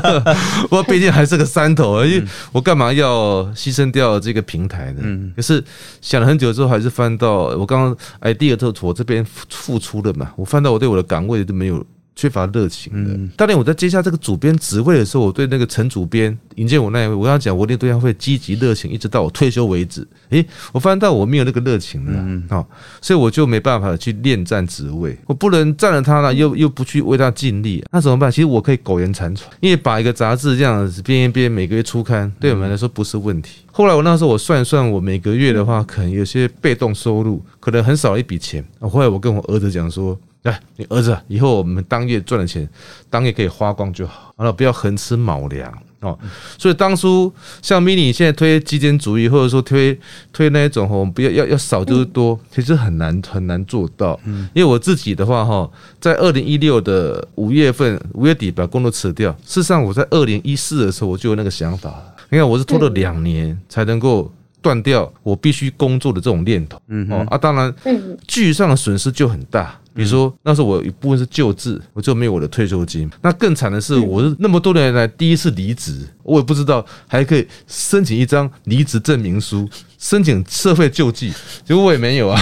<laughs> 我毕竟还是个山头，而且我干嘛要牺牲掉这个平台呢？嗯。可是想了很久之后，还是翻到我刚刚哎，第二个我这边付出了嘛，我翻到我对我的岗位都没有缺乏热情的。当年我在接下这个主编职位的时候，我对那个陈主编引荐我那一位，我跟他讲，我一定对他会积极热情，一直到我退休为止。诶，我发现到我没有那个热情了，哦，所以我就没办法去恋战职位，我不能占了他了，又又不去为他尽力，那怎么办？其实我可以苟延残喘，因为把一个杂志这样子编一编，每个月出刊，对我们来说不是问题。后来我那时候我算一算，我每个月的话，可能有些被动收入，可能很少一笔钱。后来我跟我儿子讲说。哎，你儿子，以后我们当月赚的钱，当月可以花光就好，完了不要横吃卯粮哦。所以当初像 mini 现在推极简主义，或者说推推那一种我们不要要要少就是多，其实很难很难做到。因为我自己的话哈，在二零一六的五月份五月底把工作辞掉，事实上我在二零一四的时候我就有那个想法了。你看我是拖了两年才能够。断掉我必须工作的这种念头，嗯哦啊，当然，嗯。具上的损失就很大。比如说那时候我有一部分是救治，我就没有我的退休金。那更惨的是，我是那么多年来第一次离职，我也不知道还可以申请一张离职证明书，申请社会救济，结果我也没有啊，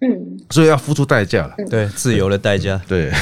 嗯。<laughs> 所以要付出代价了。对，自由的代价。<laughs> 对，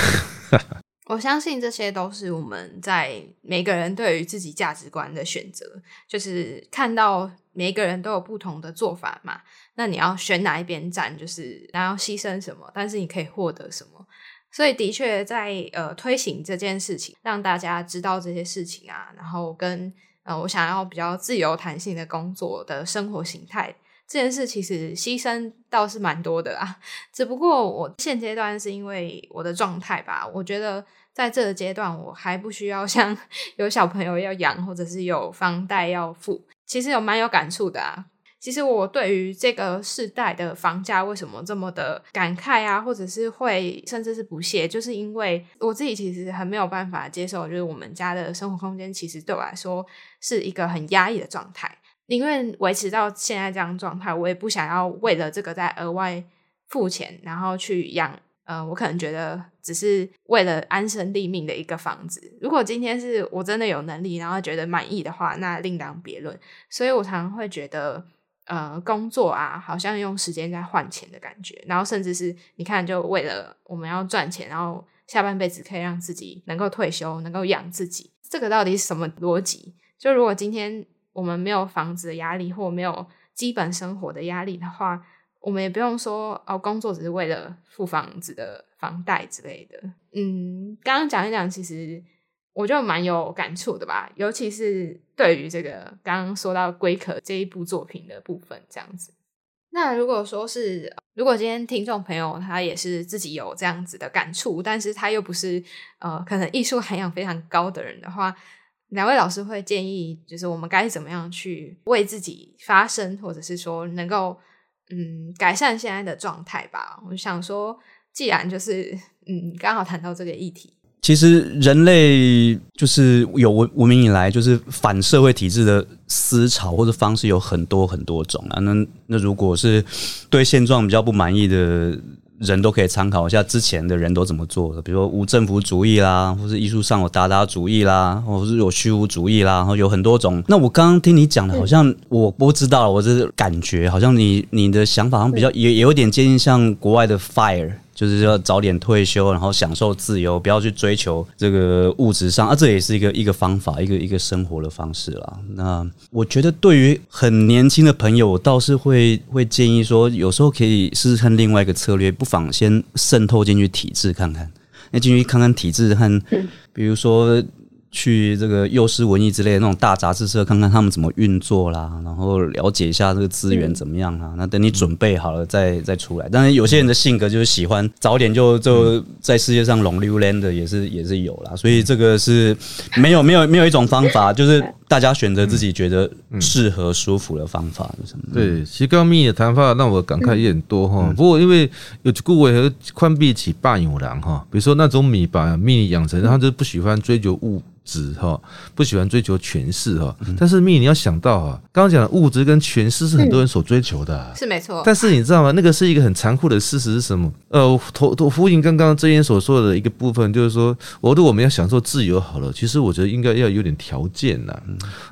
<laughs> 我相信这些都是我们在每个人对于自己价值观的选择，就是看到每个人都有不同的做法嘛。那你要选哪一边站，就是然后牺牲什么，但是你可以获得什么。所以的确在呃推行这件事情，让大家知道这些事情啊，然后跟呃我想要比较自由弹性的工作的生活形态。这件事其实牺牲倒是蛮多的啊，只不过我现阶段是因为我的状态吧，我觉得在这个阶段我还不需要像 <laughs> 有小朋友要养，或者是有房贷要付，其实有蛮有感触的啊。其实我对于这个世代的房价为什么这么的感慨啊，或者是会甚至是不屑，就是因为我自己其实很没有办法接受，就是我们家的生活空间其实对我来说是一个很压抑的状态。宁愿维持到现在这样状态，我也不想要为了这个再额外付钱，然后去养。呃，我可能觉得只是为了安身立命的一个房子。如果今天是我真的有能力，然后觉得满意的话，那另当别论。所以我常常会觉得，呃，工作啊，好像用时间在换钱的感觉。然后甚至是你看，就为了我们要赚钱，然后下半辈子可以让自己能够退休，能够养自己，这个到底是什么逻辑？就如果今天我们没有房子的压力，或没有基本生活的压力的话，我们也不用说哦，工作只是为了付房子的房贷之类的。嗯，刚刚讲一讲，其实我就蛮有感触的吧，尤其是对于这个刚刚说到《龟壳》这一部作品的部分，这样子。那如果说是，如果今天听众朋友他也是自己有这样子的感触，但是他又不是呃可能艺术涵养非常高的人的话，两位老师会建议，就是我们该怎么样去为自己发声，或者是说能够嗯改善现在的状态吧？我想说，既然就是嗯刚好谈到这个议题，其实人类就是有文文明以来，就是反社会体制的思潮或者方式有很多很多种啊。那那如果是对现状比较不满意的人，都可以参考一下之前的人都怎么做的，比如说无政府主义啦，或是艺术上有达达主义啦，或是有虚无主义啦，然后有很多种。那我刚刚听你讲的，好像我不知道，我这感觉好像你你的想法好像比较也也有点接近像国外的 FIRE。就是要早点退休，然后享受自由，不要去追求这个物质上啊，这也是一个一个方法，一个一个生活的方式啦。那我觉得对于很年轻的朋友，我倒是会会建议说，有时候可以试试看另外一个策略，不妨先渗透进去体制看看，那进去看看体制和，比如说。去这个幼师文艺之类的那种大杂志社看看他们怎么运作啦，然后了解一下这个资源怎么样啊。那等你准备好了再再出来。当然有些人的性格就是喜欢早点就就在世界上龙溜 land 的也是也是有啦。所以这个是没有没有没有一种方法，就是大家选择自己觉得适合舒服的方法是什么？对，其实刚刚密的谈话让我感慨也很多哈。不过因为有顾伟和宽闭起霸有狼哈，比如说那种米把蜜养成，他就不喜欢追求物。质哈，不喜欢追求权势哈。但是蜜，你要想到啊，刚刚讲的物质跟权势是很多人所追求的啊、是没错。但是你知道吗？那个是一个很残酷的事实是什么？呃，头头呼应刚刚这边所说的一个部分，就是说，我如果我们要享受自由好了，其实我觉得应该要有点条件呐、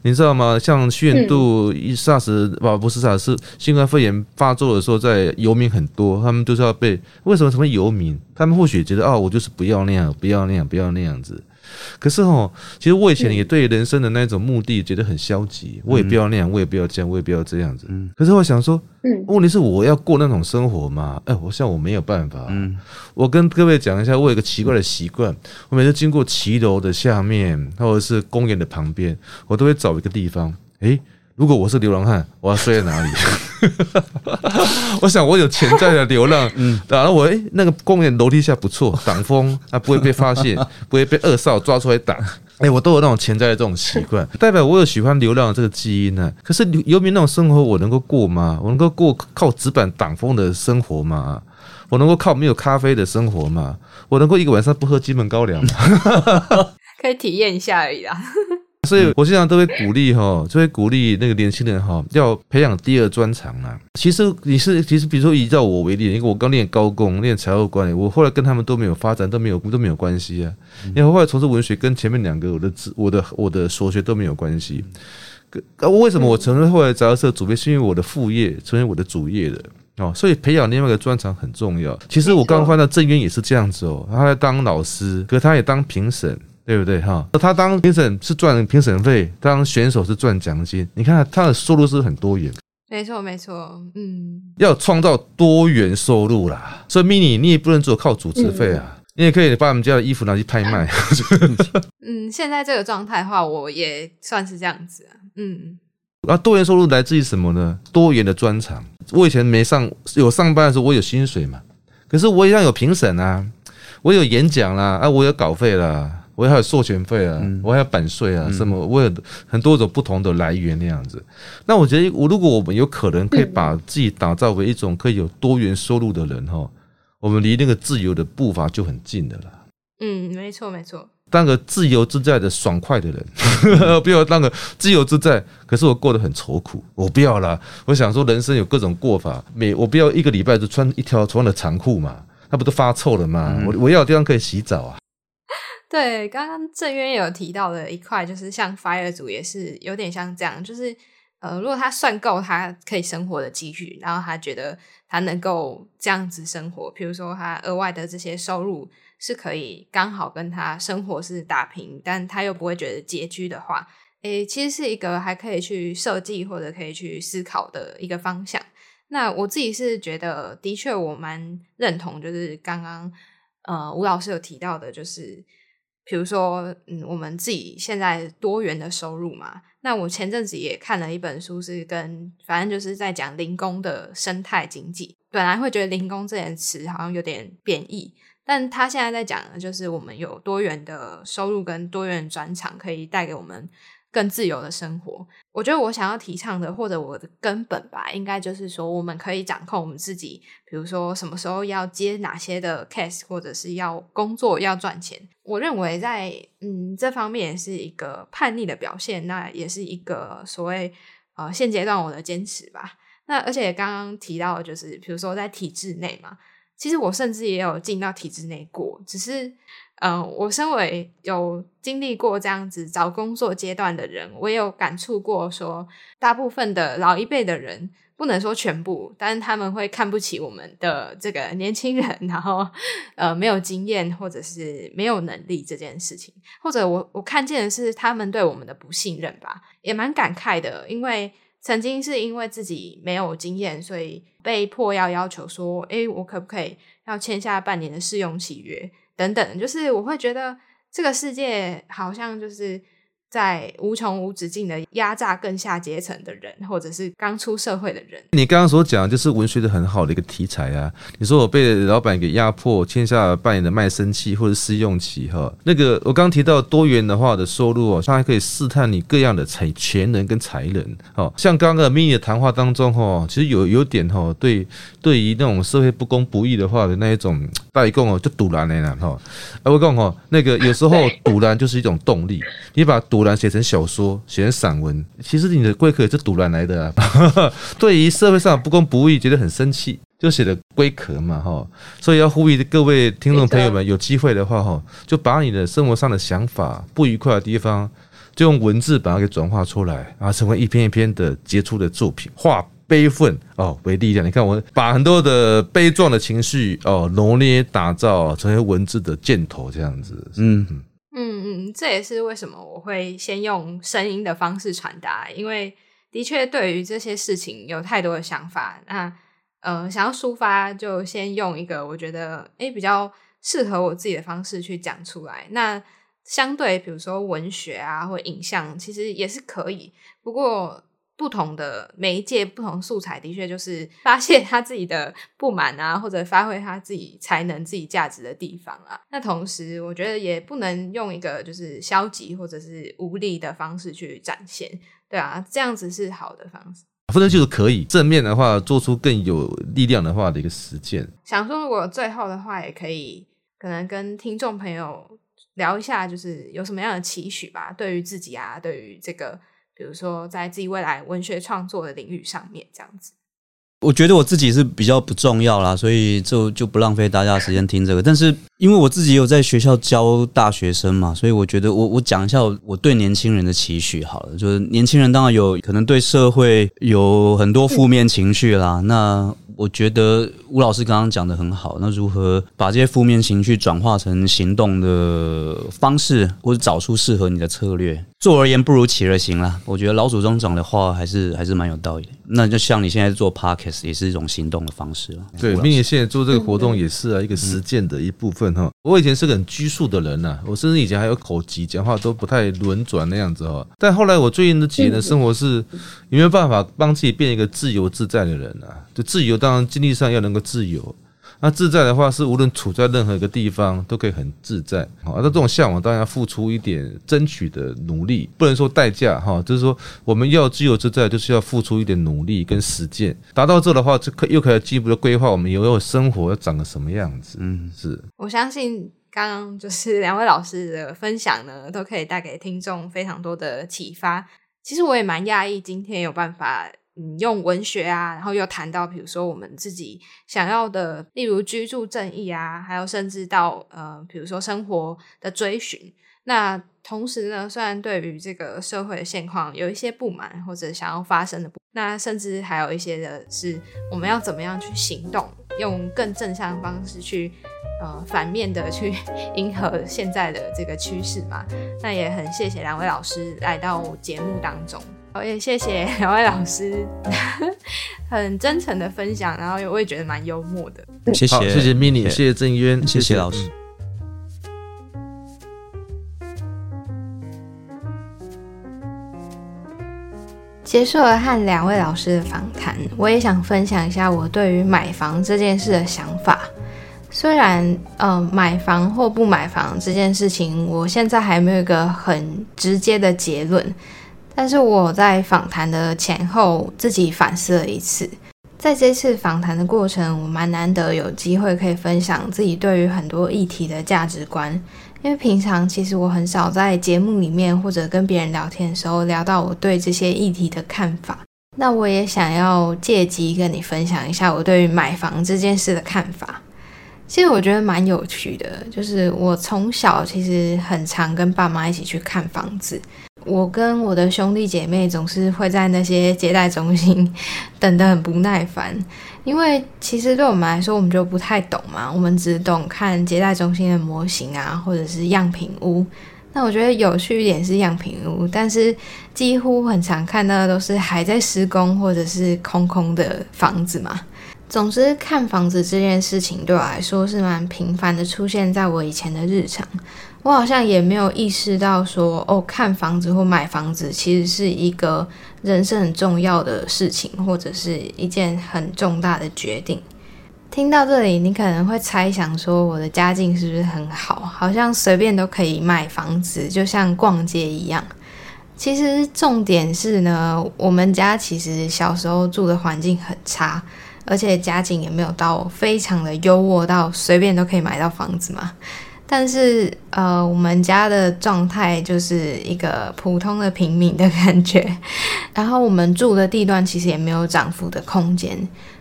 你知道吗？像虚远度一 SARS 不不是 SARS 是新冠肺炎发作的时候，在游民很多，他们就是要被为什么什么游民？他们或许觉得哦，我就是不要那样，不要那样，不要那样子。可是哦，其实我以前也对人生的那种目的觉得很消极，我也不要那样，我也不要这样，我也不要这样子。可是我想说，嗯问题是我要过那种生活嘛？哎，我像我没有办法。嗯我跟各位讲一下，我有一个奇怪的习惯，我每次经过骑楼的下面，或者是公园的旁边，我都会找一个地方。诶，如果我是流浪汉，我要睡在哪里？<laughs> 我想我有潜在的流浪，嗯，然后我诶，那个公园楼梯下不错，挡风啊，不会被发现，<laughs> 不会被二少抓出来打。哎、我都有那种潜在的这种习惯，<laughs> 代表我有喜欢流浪的这个基因呢、可是游民那种生活，我能够过吗？我能够过靠纸板挡风的生活吗？我能够靠没有咖啡的生活吗？我能够一个晚上不喝金门高粱吗？可以体验一下而已啦。所以我经常都会鼓励哈，就会鼓励那个年轻人哈，要培养第二专长啦。其实你是，其实比如说以照我为例，因为我刚练高工，练财务管理，我后来跟他们都没有发展，都没有都没有关系啊。因为后来从事文学，跟前面两个我的知我的我的所学都没有关系。可为什么我成为后来杂志社主编？是因为我的副业成为我的主业的。哦，所以培养另外一个专长很重要。其实我刚刚翻到郑渊也是这样子哦，他在当老师，可他也当评审，对不对哈？他当评审是赚评审费，当选手是赚奖金。你看他的收入是很多元，没错，没错，嗯，要创造多元收入啦。所以 mini 你也不能只有靠主持费啊，你也可以把我们家的衣服拿去拍卖。<laughs> 嗯，现在这个状态的话，我也算是这样子啊。嗯，然后多元收入来自于什么呢？多元的专长。我以前没上有上班的时候，我有薪水嘛，可是我一样有评审啊，我有演讲啦，啊，我有稿费啦，我还有授权费啊，我还有版税啊，什么，我有很多种不同的来源那样子。那我觉得，我如果我们有可能可以把自己打造为一种可以有多元收入的人哈，我们离那个自由的步伐就很近的啦。嗯，没错，没错。当个自由自在的爽快的人，<laughs> 不要当个自由自在，可是我过得很愁苦，我不要啦。我想说，人生有各种过法，每我不要一个礼拜就穿一条同样的长裤嘛，那不都发臭了嘛？我我要有地方可以洗澡啊。对，刚刚郑渊有提到的一块，就是像 Fire 组也是有点像这样，就是呃，如果他算够他可以生活的积蓄，然后他觉得他能够这样子生活，比如说他额外的这些收入是可以刚好跟他生活是打平，但他又不会觉得拮据的话，诶，其实是一个还可以去设计或者可以去思考的一个方向。那我自己是觉得，的确我蛮认同，就是刚刚呃吴老师有提到的，就是比如说嗯，我们自己现在多元的收入嘛。那我前阵子也看了一本书，是跟反正就是在讲零工的生态经济。本来会觉得零工这件词好像有点贬义，但他现在在讲的就是我们有多元的收入跟多元转场，可以带给我们更自由的生活。我觉得我想要提倡的，或者我的根本吧，应该就是说，我们可以掌控我们自己，比如说什么时候要接哪些的 case，或者是要工作要赚钱。我认为在嗯这方面是一个叛逆的表现，那也是一个所谓呃现阶段我的坚持吧。那而且刚刚提到就是，比如说在体制内嘛，其实我甚至也有进到体制内过，只是，嗯、我身为有经历过这样子找工作阶段的人，我也有感触过说，大部分的老一辈的人，不能说全部，但是他们会看不起我们的这个年轻人，然后呃没有经验或者是没有能力这件事情，或者我我看见的是他们对我们的不信任吧，也蛮感慨的，因为。曾经是因为自己没有经验，所以被迫要要求说：“诶，我可不可以要签下半年的试用契约？”等等，就是我会觉得这个世界好像就是在无穷无止境的压榨更下阶层的人，或者是刚出社会的人。你刚刚所讲就是文学的很好的一个题材啊。你说我被老板给压迫，签下扮演的卖身契或者试用期哈。那个我刚提到多元的话的收入哦，它还可以试探你各样的才潜能跟才能。哦，像刚刚 mini 的谈话当中哈，其实有有点哈，对对于那种社会不公不义的话的那一种代供哦，就堵拦的啦哈。我讲哦，那个有时候 <laughs> 堵拦就是一种动力，你把堵写成小说，写成散文，其实你的龟壳也是堵拦来的啊。对于社会上不公不义，觉得很生气，就写的龟壳嘛哈。所以要呼吁各位听众朋友们，有机会的话哈，就把你的生活上的想法、不愉快的地方，就用文字把它给转化出来，啊成为一篇一篇的杰出的作品。化悲愤哦为力量，你看我把很多的悲壮的情绪哦罗捏打造成为文字的箭头，这样子。嗯，嗯嗯，这也是为什么我会先用声音的方式传达，因为的确对于这些事情有太多的想法，那呃想要抒发，就先用一个我觉得诶比较适合我自己的方式去讲出来。那相对比如说文学啊或影像，其实也是可以，不过。不同的媒介、不同素材，的确就是 <laughs> 发泄他自己的不满啊，或者发挥他自己才能、自己价值的地方啊。那同时，我觉得也不能用一个就是消极或者是无力的方式去展现，对啊，这样子是好的方式。或者就是可以正面的话，做出更有力量的话的一个实践。想说，如果最后的话，也可以可能跟听众朋友聊一下，就是有什么样的期许吧，对于自己啊，对于这个。比如说，在自己未来文学创作的领域上面，这样子，我觉得我自己是比较不重要啦，所以就就不浪费大家时间听这个。但是因为我自己有在学校教大学生嘛，所以我觉得我我讲一下我对年轻人的期许好了。就是年轻人当然有可能对社会有很多负面情绪啦，那。<laughs> 我觉得吴老师刚刚讲的很好，那如何把这些负面情绪转化成行动的方式，或者找出适合你的策略？做而言不如起而行啦。我觉得老祖宗讲的话还是还是蛮有道理的。那就像你现在做 podcast 也是一种行动的方式了。对，并且现在做这个活动也是啊，一个实践的一部分哈。我以前是个很拘束的人呐，我甚至以前还有口疾，讲话都不太轮转那样子哈。但后来我最近这几年的生活是，有没有办法帮自己变一个自由自在的人啊？就自由。当然，经济上要能够自由，那自在的话是无论处在任何一个地方都可以很自在。好，那这种向往当然要付出一点争取的努力，不能说代价哈，就是说我们要自由自在，就是要付出一点努力跟实践。达到这的话，就可又可以进一步的规划我们以后生活要长个什么样子。嗯，是。我相信刚刚就是两位老师的分享呢，都可以带给听众非常多的启发。其实我也蛮讶异，今天有办法。嗯，用文学啊，然后又谈到，比如说我们自己想要的，例如居住正义啊，还有甚至到呃，比如说生活的追寻。那同时呢，虽然对于这个社会的现况有一些不满或者想要发生的，那甚至还有一些的是我们要怎么样去行动，用更正向的方式去呃反面的去 <laughs> 迎合现在的这个趋势嘛。那也很谢谢两位老师来到节目当中。好，也谢谢两位老师 <laughs> 很真诚的分享，然后我也觉得蛮幽默的。谢谢，谢谢 mini，谢谢郑渊，谢谢老师。结束了和两位老师的访谈，我也想分享一下我对于买房这件事的想法。虽然，呃，买房或不买房这件事情，我现在还没有一个很直接的结论。但是我在访谈的前后自己反思了一次，在这次访谈的过程，我蛮难得有机会可以分享自己对于很多议题的价值观，因为平常其实我很少在节目里面或者跟别人聊天的时候聊到我对这些议题的看法。那我也想要借机跟你分享一下我对于买房这件事的看法。其实我觉得蛮有趣的，就是我从小其实很常跟爸妈一起去看房子。我跟我的兄弟姐妹总是会在那些接待中心 <laughs> 等得很不耐烦，因为其实对我们来说，我们就不太懂嘛，我们只懂看接待中心的模型啊，或者是样品屋。那我觉得有趣一点是样品屋，但是几乎很常看到的都是还在施工或者是空空的房子嘛。总之，看房子这件事情对我来说是蛮频繁的，出现在我以前的日常。我好像也没有意识到说，哦，看房子或买房子其实是一个人生很重要的事情，或者是一件很重大的决定。听到这里，你可能会猜想说，我的家境是不是很好？好像随便都可以买房子，就像逛街一样。其实重点是呢，我们家其实小时候住的环境很差。而且家境也没有到非常的优渥到随便都可以买到房子嘛，但是呃，我们家的状态就是一个普通的平民的感觉，<laughs> 然后我们住的地段其实也没有涨幅的空间，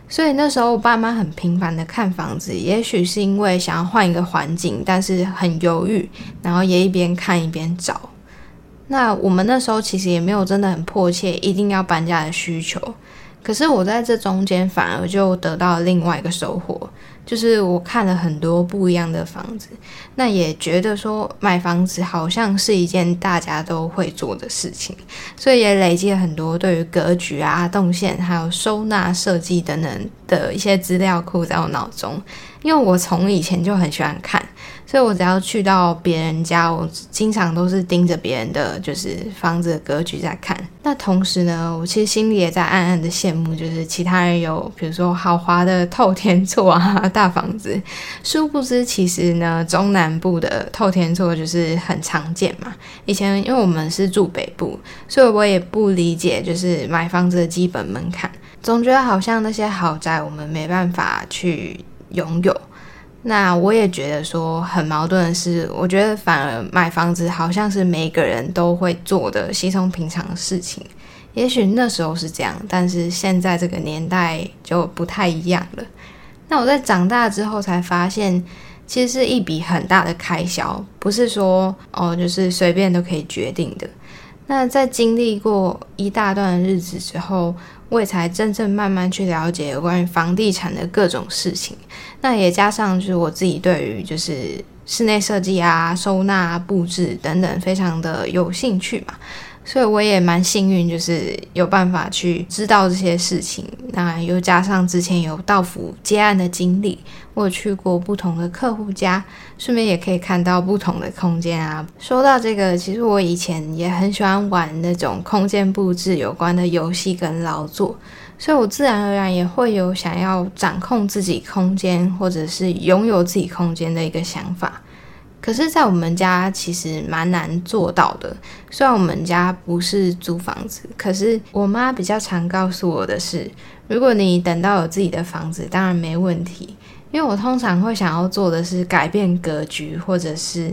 所以那时候我爸妈很频繁的看房子，也许是因为想要换一个环境，但是很犹豫，然后也一边看一边找。那我们那时候其实也没有真的很迫切一定要搬家的需求。可是我在这中间反而就得到另外一个收获，就是我看了很多不一样的房子，那也觉得说买房子好像是一件大家都会做的事情，所以也累积了很多对于格局啊、动线还有收纳设计等等的一些资料库在我脑中，因为我从以前就很喜欢看。所以我只要去到别人家，我经常都是盯着别人的就是房子的格局在看。那同时呢，我其实心里也在暗暗的羡慕，就是其他人有比如说豪华的透天厝啊、大房子。殊不知，其实呢，中南部的透天厝就是很常见嘛。以前因为我们是住北部，所以我也不理解就是买房子的基本门槛，总觉得好像那些豪宅我们没办法去拥有。那我也觉得说很矛盾的是，我觉得反而买房子好像是每个人都会做的稀松平常的事情。也许那时候是这样，但是现在这个年代就不太一样了。那我在长大之后才发现，其实是一笔很大的开销，不是说哦就是随便都可以决定的。那在经历过一大段日子之后。我也才真正慢慢去了解有关于房地产的各种事情，那也加上就是我自己对于就是室内设计啊、收纳布置等等非常的有兴趣嘛。所以我也蛮幸运，就是有办法去知道这些事情。那又加上之前有到府接案的经历，我去过不同的客户家，顺便也可以看到不同的空间啊。说到这个，其实我以前也很喜欢玩那种空间布置有关的游戏跟劳作，所以我自然而然也会有想要掌控自己空间，或者是拥有自己空间的一个想法。可是，在我们家其实蛮难做到的。虽然我们家不是租房子，可是我妈比较常告诉我的是，如果你等到有自己的房子，当然没问题。因为我通常会想要做的是改变格局，或者是，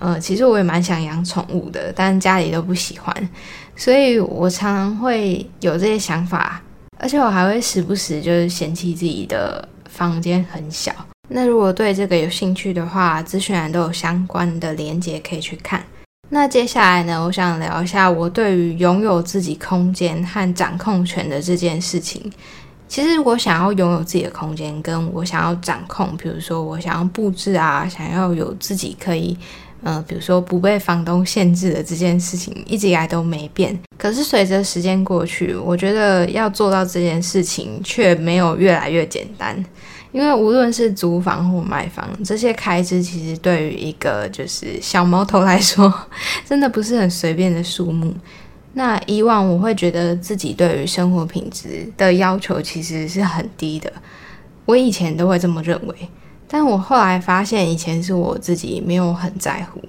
呃，其实我也蛮想养宠物的，但家里都不喜欢，所以我常常会有这些想法，而且我还会时不时就是嫌弃自己的房间很小。那如果对这个有兴趣的话，资讯栏都有相关的连接可以去看。那接下来呢，我想聊一下我对于拥有自己空间和掌控权的这件事情。其实，我想要拥有自己的空间，跟我想要掌控，比如说我想要布置啊，想要有自己可以，呃，比如说不被房东限制的这件事情，一直以来都没变。可是随着时间过去，我觉得要做到这件事情，却没有越来越简单。因为无论是租房或买房，这些开支其实对于一个就是小毛头来说，<laughs> 真的不是很随便的数目。那以往我会觉得自己对于生活品质的要求其实是很低的，我以前都会这么认为。但我后来发现，以前是我自己没有很在乎，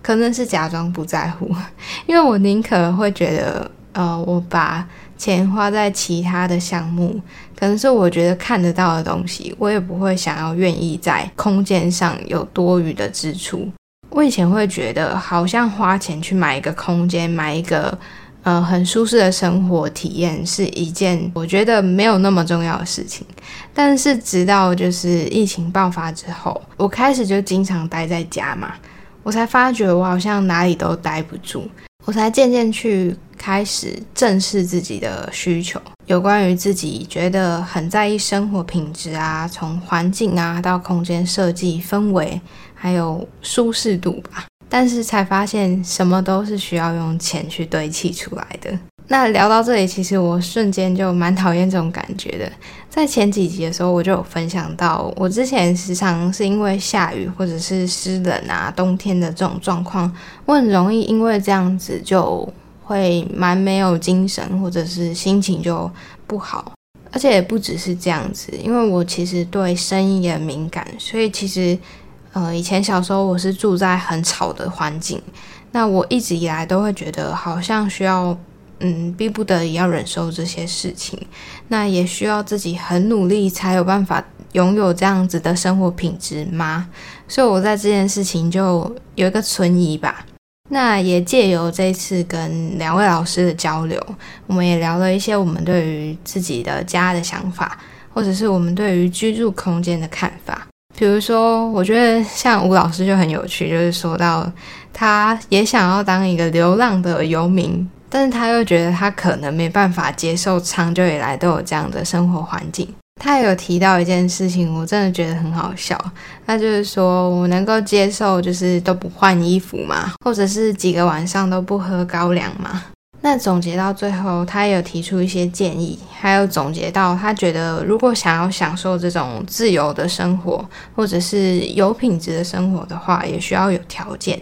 可能是假装不在乎，<laughs> 因为我宁可会觉得，呃，我把。钱花在其他的项目，可能是我觉得看得到的东西，我也不会想要愿意在空间上有多余的支出。我以前会觉得，好像花钱去买一个空间，买一个呃很舒适的生活体验，是一件我觉得没有那么重要的事情。但是直到就是疫情爆发之后，我开始就经常待在家嘛，我才发觉我好像哪里都待不住。我才渐渐去开始正视自己的需求，有关于自己觉得很在意生活品质啊，从环境啊到空间设计氛围，还有舒适度吧。但是才发现什么都是需要用钱去堆砌出来的。那聊到这里，其实我瞬间就蛮讨厌这种感觉的。在前几集的时候，我就有分享到，我之前时常是因为下雨或者是湿冷啊，冬天的这种状况，我很容易因为这样子就会蛮没有精神，或者是心情就不好。而且也不只是这样子，因为我其实对声音也敏感，所以其实呃，以前小时候我是住在很吵的环境，那我一直以来都会觉得好像需要。嗯，逼不得已要忍受这些事情，那也需要自己很努力才有办法拥有这样子的生活品质吗？所以我在这件事情就有一个存疑吧。那也借由这次跟两位老师的交流，我们也聊了一些我们对于自己的家的想法，或者是我们对于居住空间的看法。比如说，我觉得像吴老师就很有趣，就是说到他也想要当一个流浪的游民。但是他又觉得他可能没办法接受长久以来都有这样的生活环境。他也有提到一件事情，我真的觉得很好笑。那就是说我能够接受，就是都不换衣服嘛，或者是几个晚上都不喝高粱嘛。那总结到最后，他也有提出一些建议，还有总结到他觉得，如果想要享受这种自由的生活，或者是有品质的生活的话，也需要有条件。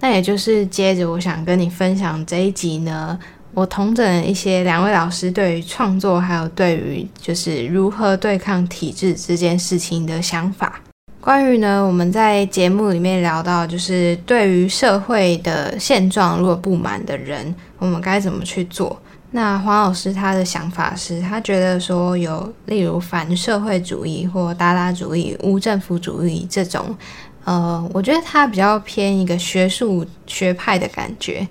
那也就是接着，我想跟你分享这一集呢，我同整一些两位老师对于创作，还有对于就是如何对抗体制这件事情的想法。关于呢，我们在节目里面聊到，就是对于社会的现状如果不满的人，我们该怎么去做？那黄老师他的想法是，他觉得说有例如反社会主义或达达主义、无政府主义这种。呃，我觉得他比较偏一个学术学派的感觉。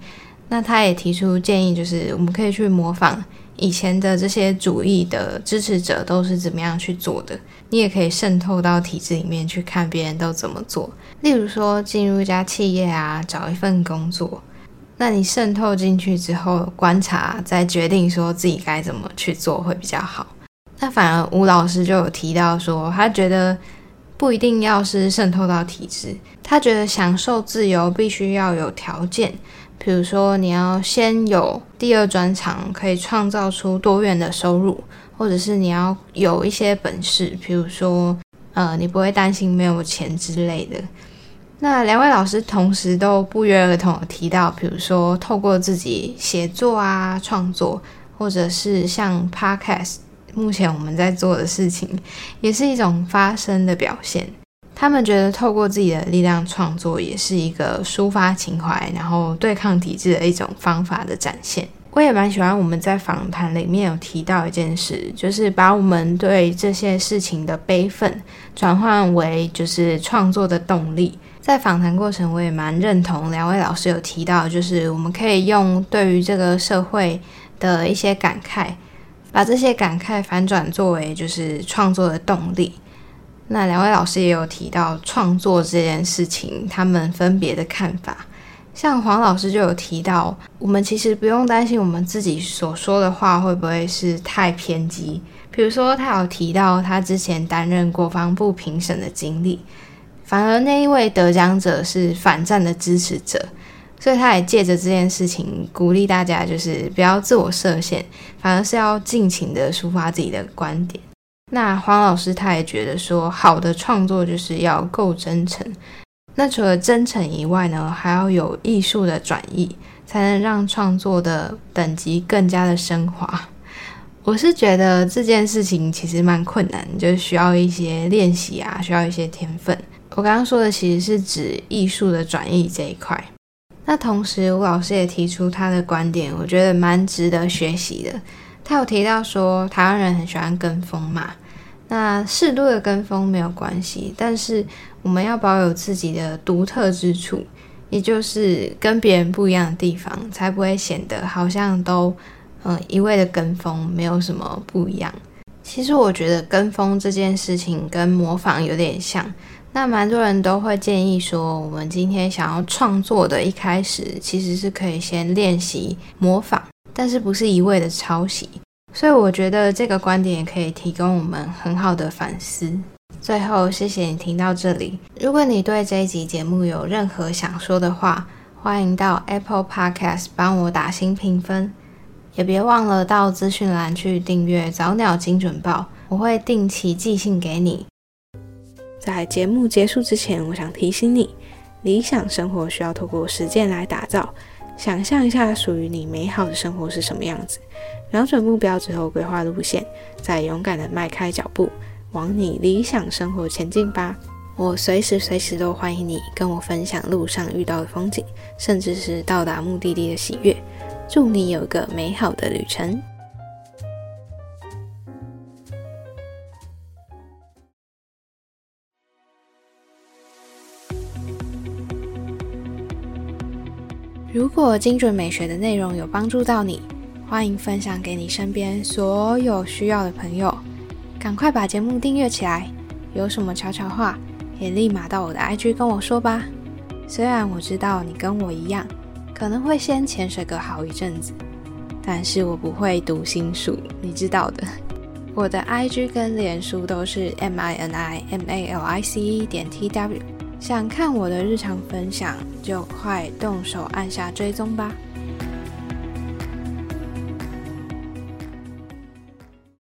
那他也提出建议，就是我们可以去模仿以前的这些主义的支持者都是怎么样去做的。你也可以渗透到体制里面去看别人都怎么做。例如说，进入一家企业啊，找一份工作，那你渗透进去之后，观察再决定说自己该怎么去做会比较好。那反而吴老师就有提到说，他觉得。不一定要是渗透到体制，他觉得享受自由必须要有条件，比如说你要先有第二专长，可以创造出多元的收入，或者是你要有一些本事，比如说呃你不会担心没有钱之类的。那两位老师同时都不约而同提到，比如说透过自己写作啊创作，或者是像 Podcast。目前我们在做的事情，也是一种发声的表现。他们觉得透过自己的力量创作，也是一个抒发情怀，然后对抗体制的一种方法的展现。我也蛮喜欢我们在访谈里面有提到一件事，就是把我们对这些事情的悲愤转换为就是创作的动力。在访谈过程，我也蛮认同两位老师有提到，就是我们可以用对于这个社会的一些感慨。把这些感慨反转作为就是创作的动力。那两位老师也有提到创作这件事情，他们分别的看法。像黄老师就有提到，我们其实不用担心我们自己所说的话会不会是太偏激。比如说，他有提到他之前担任国防部评审的经历，反而那一位得奖者是反战的支持者。所以他也借着这件事情鼓励大家，就是不要自我设限，反而是要尽情的抒发自己的观点。那黄老师他也觉得说，好的创作就是要够真诚。那除了真诚以外呢，还要有艺术的转译，才能让创作的等级更加的升华。我是觉得这件事情其实蛮困难，就是需要一些练习啊，需要一些天分。我刚刚说的其实是指艺术的转译这一块。那同时，吴老师也提出他的观点，我觉得蛮值得学习的。他有提到说，台湾人很喜欢跟风嘛，那适度的跟风没有关系，但是我们要保有自己的独特之处，也就是跟别人不一样的地方，才不会显得好像都嗯一味的跟风，没有什么不一样。其实我觉得跟风这件事情跟模仿有点像。那蛮多人都会建议说，我们今天想要创作的一开始，其实是可以先练习模仿，但是不是一味的抄袭。所以我觉得这个观点也可以提供我们很好的反思。最后，谢谢你听到这里。如果你对这一集节目有任何想说的话，欢迎到 Apple Podcast 帮我打新评分。也别忘了到资讯栏去订阅早鸟精准报，我会定期寄信给你。在节目结束之前，我想提醒你，理想生活需要透过实践来打造。想象一下属于你美好的生活是什么样子，瞄准目标之后规划路线，再勇敢的迈开脚步，往你理想生活前进吧。我随时随时都欢迎你跟我分享路上遇到的风景，甚至是到达目的地的喜悦。祝你有个美好的旅程。如果精准美学的内容有帮助到你，欢迎分享给你身边所有需要的朋友。赶快把节目订阅起来，有什么悄悄话也立马到我的 IG 跟我说吧。虽然我知道你跟我一样，可能会先潜水个好一阵子。但是我不会读心术，你知道的。我的 IG 跟脸书都是 M I N I M A L I C E 点 T W，想看我的日常分享，就快动手按下追踪吧。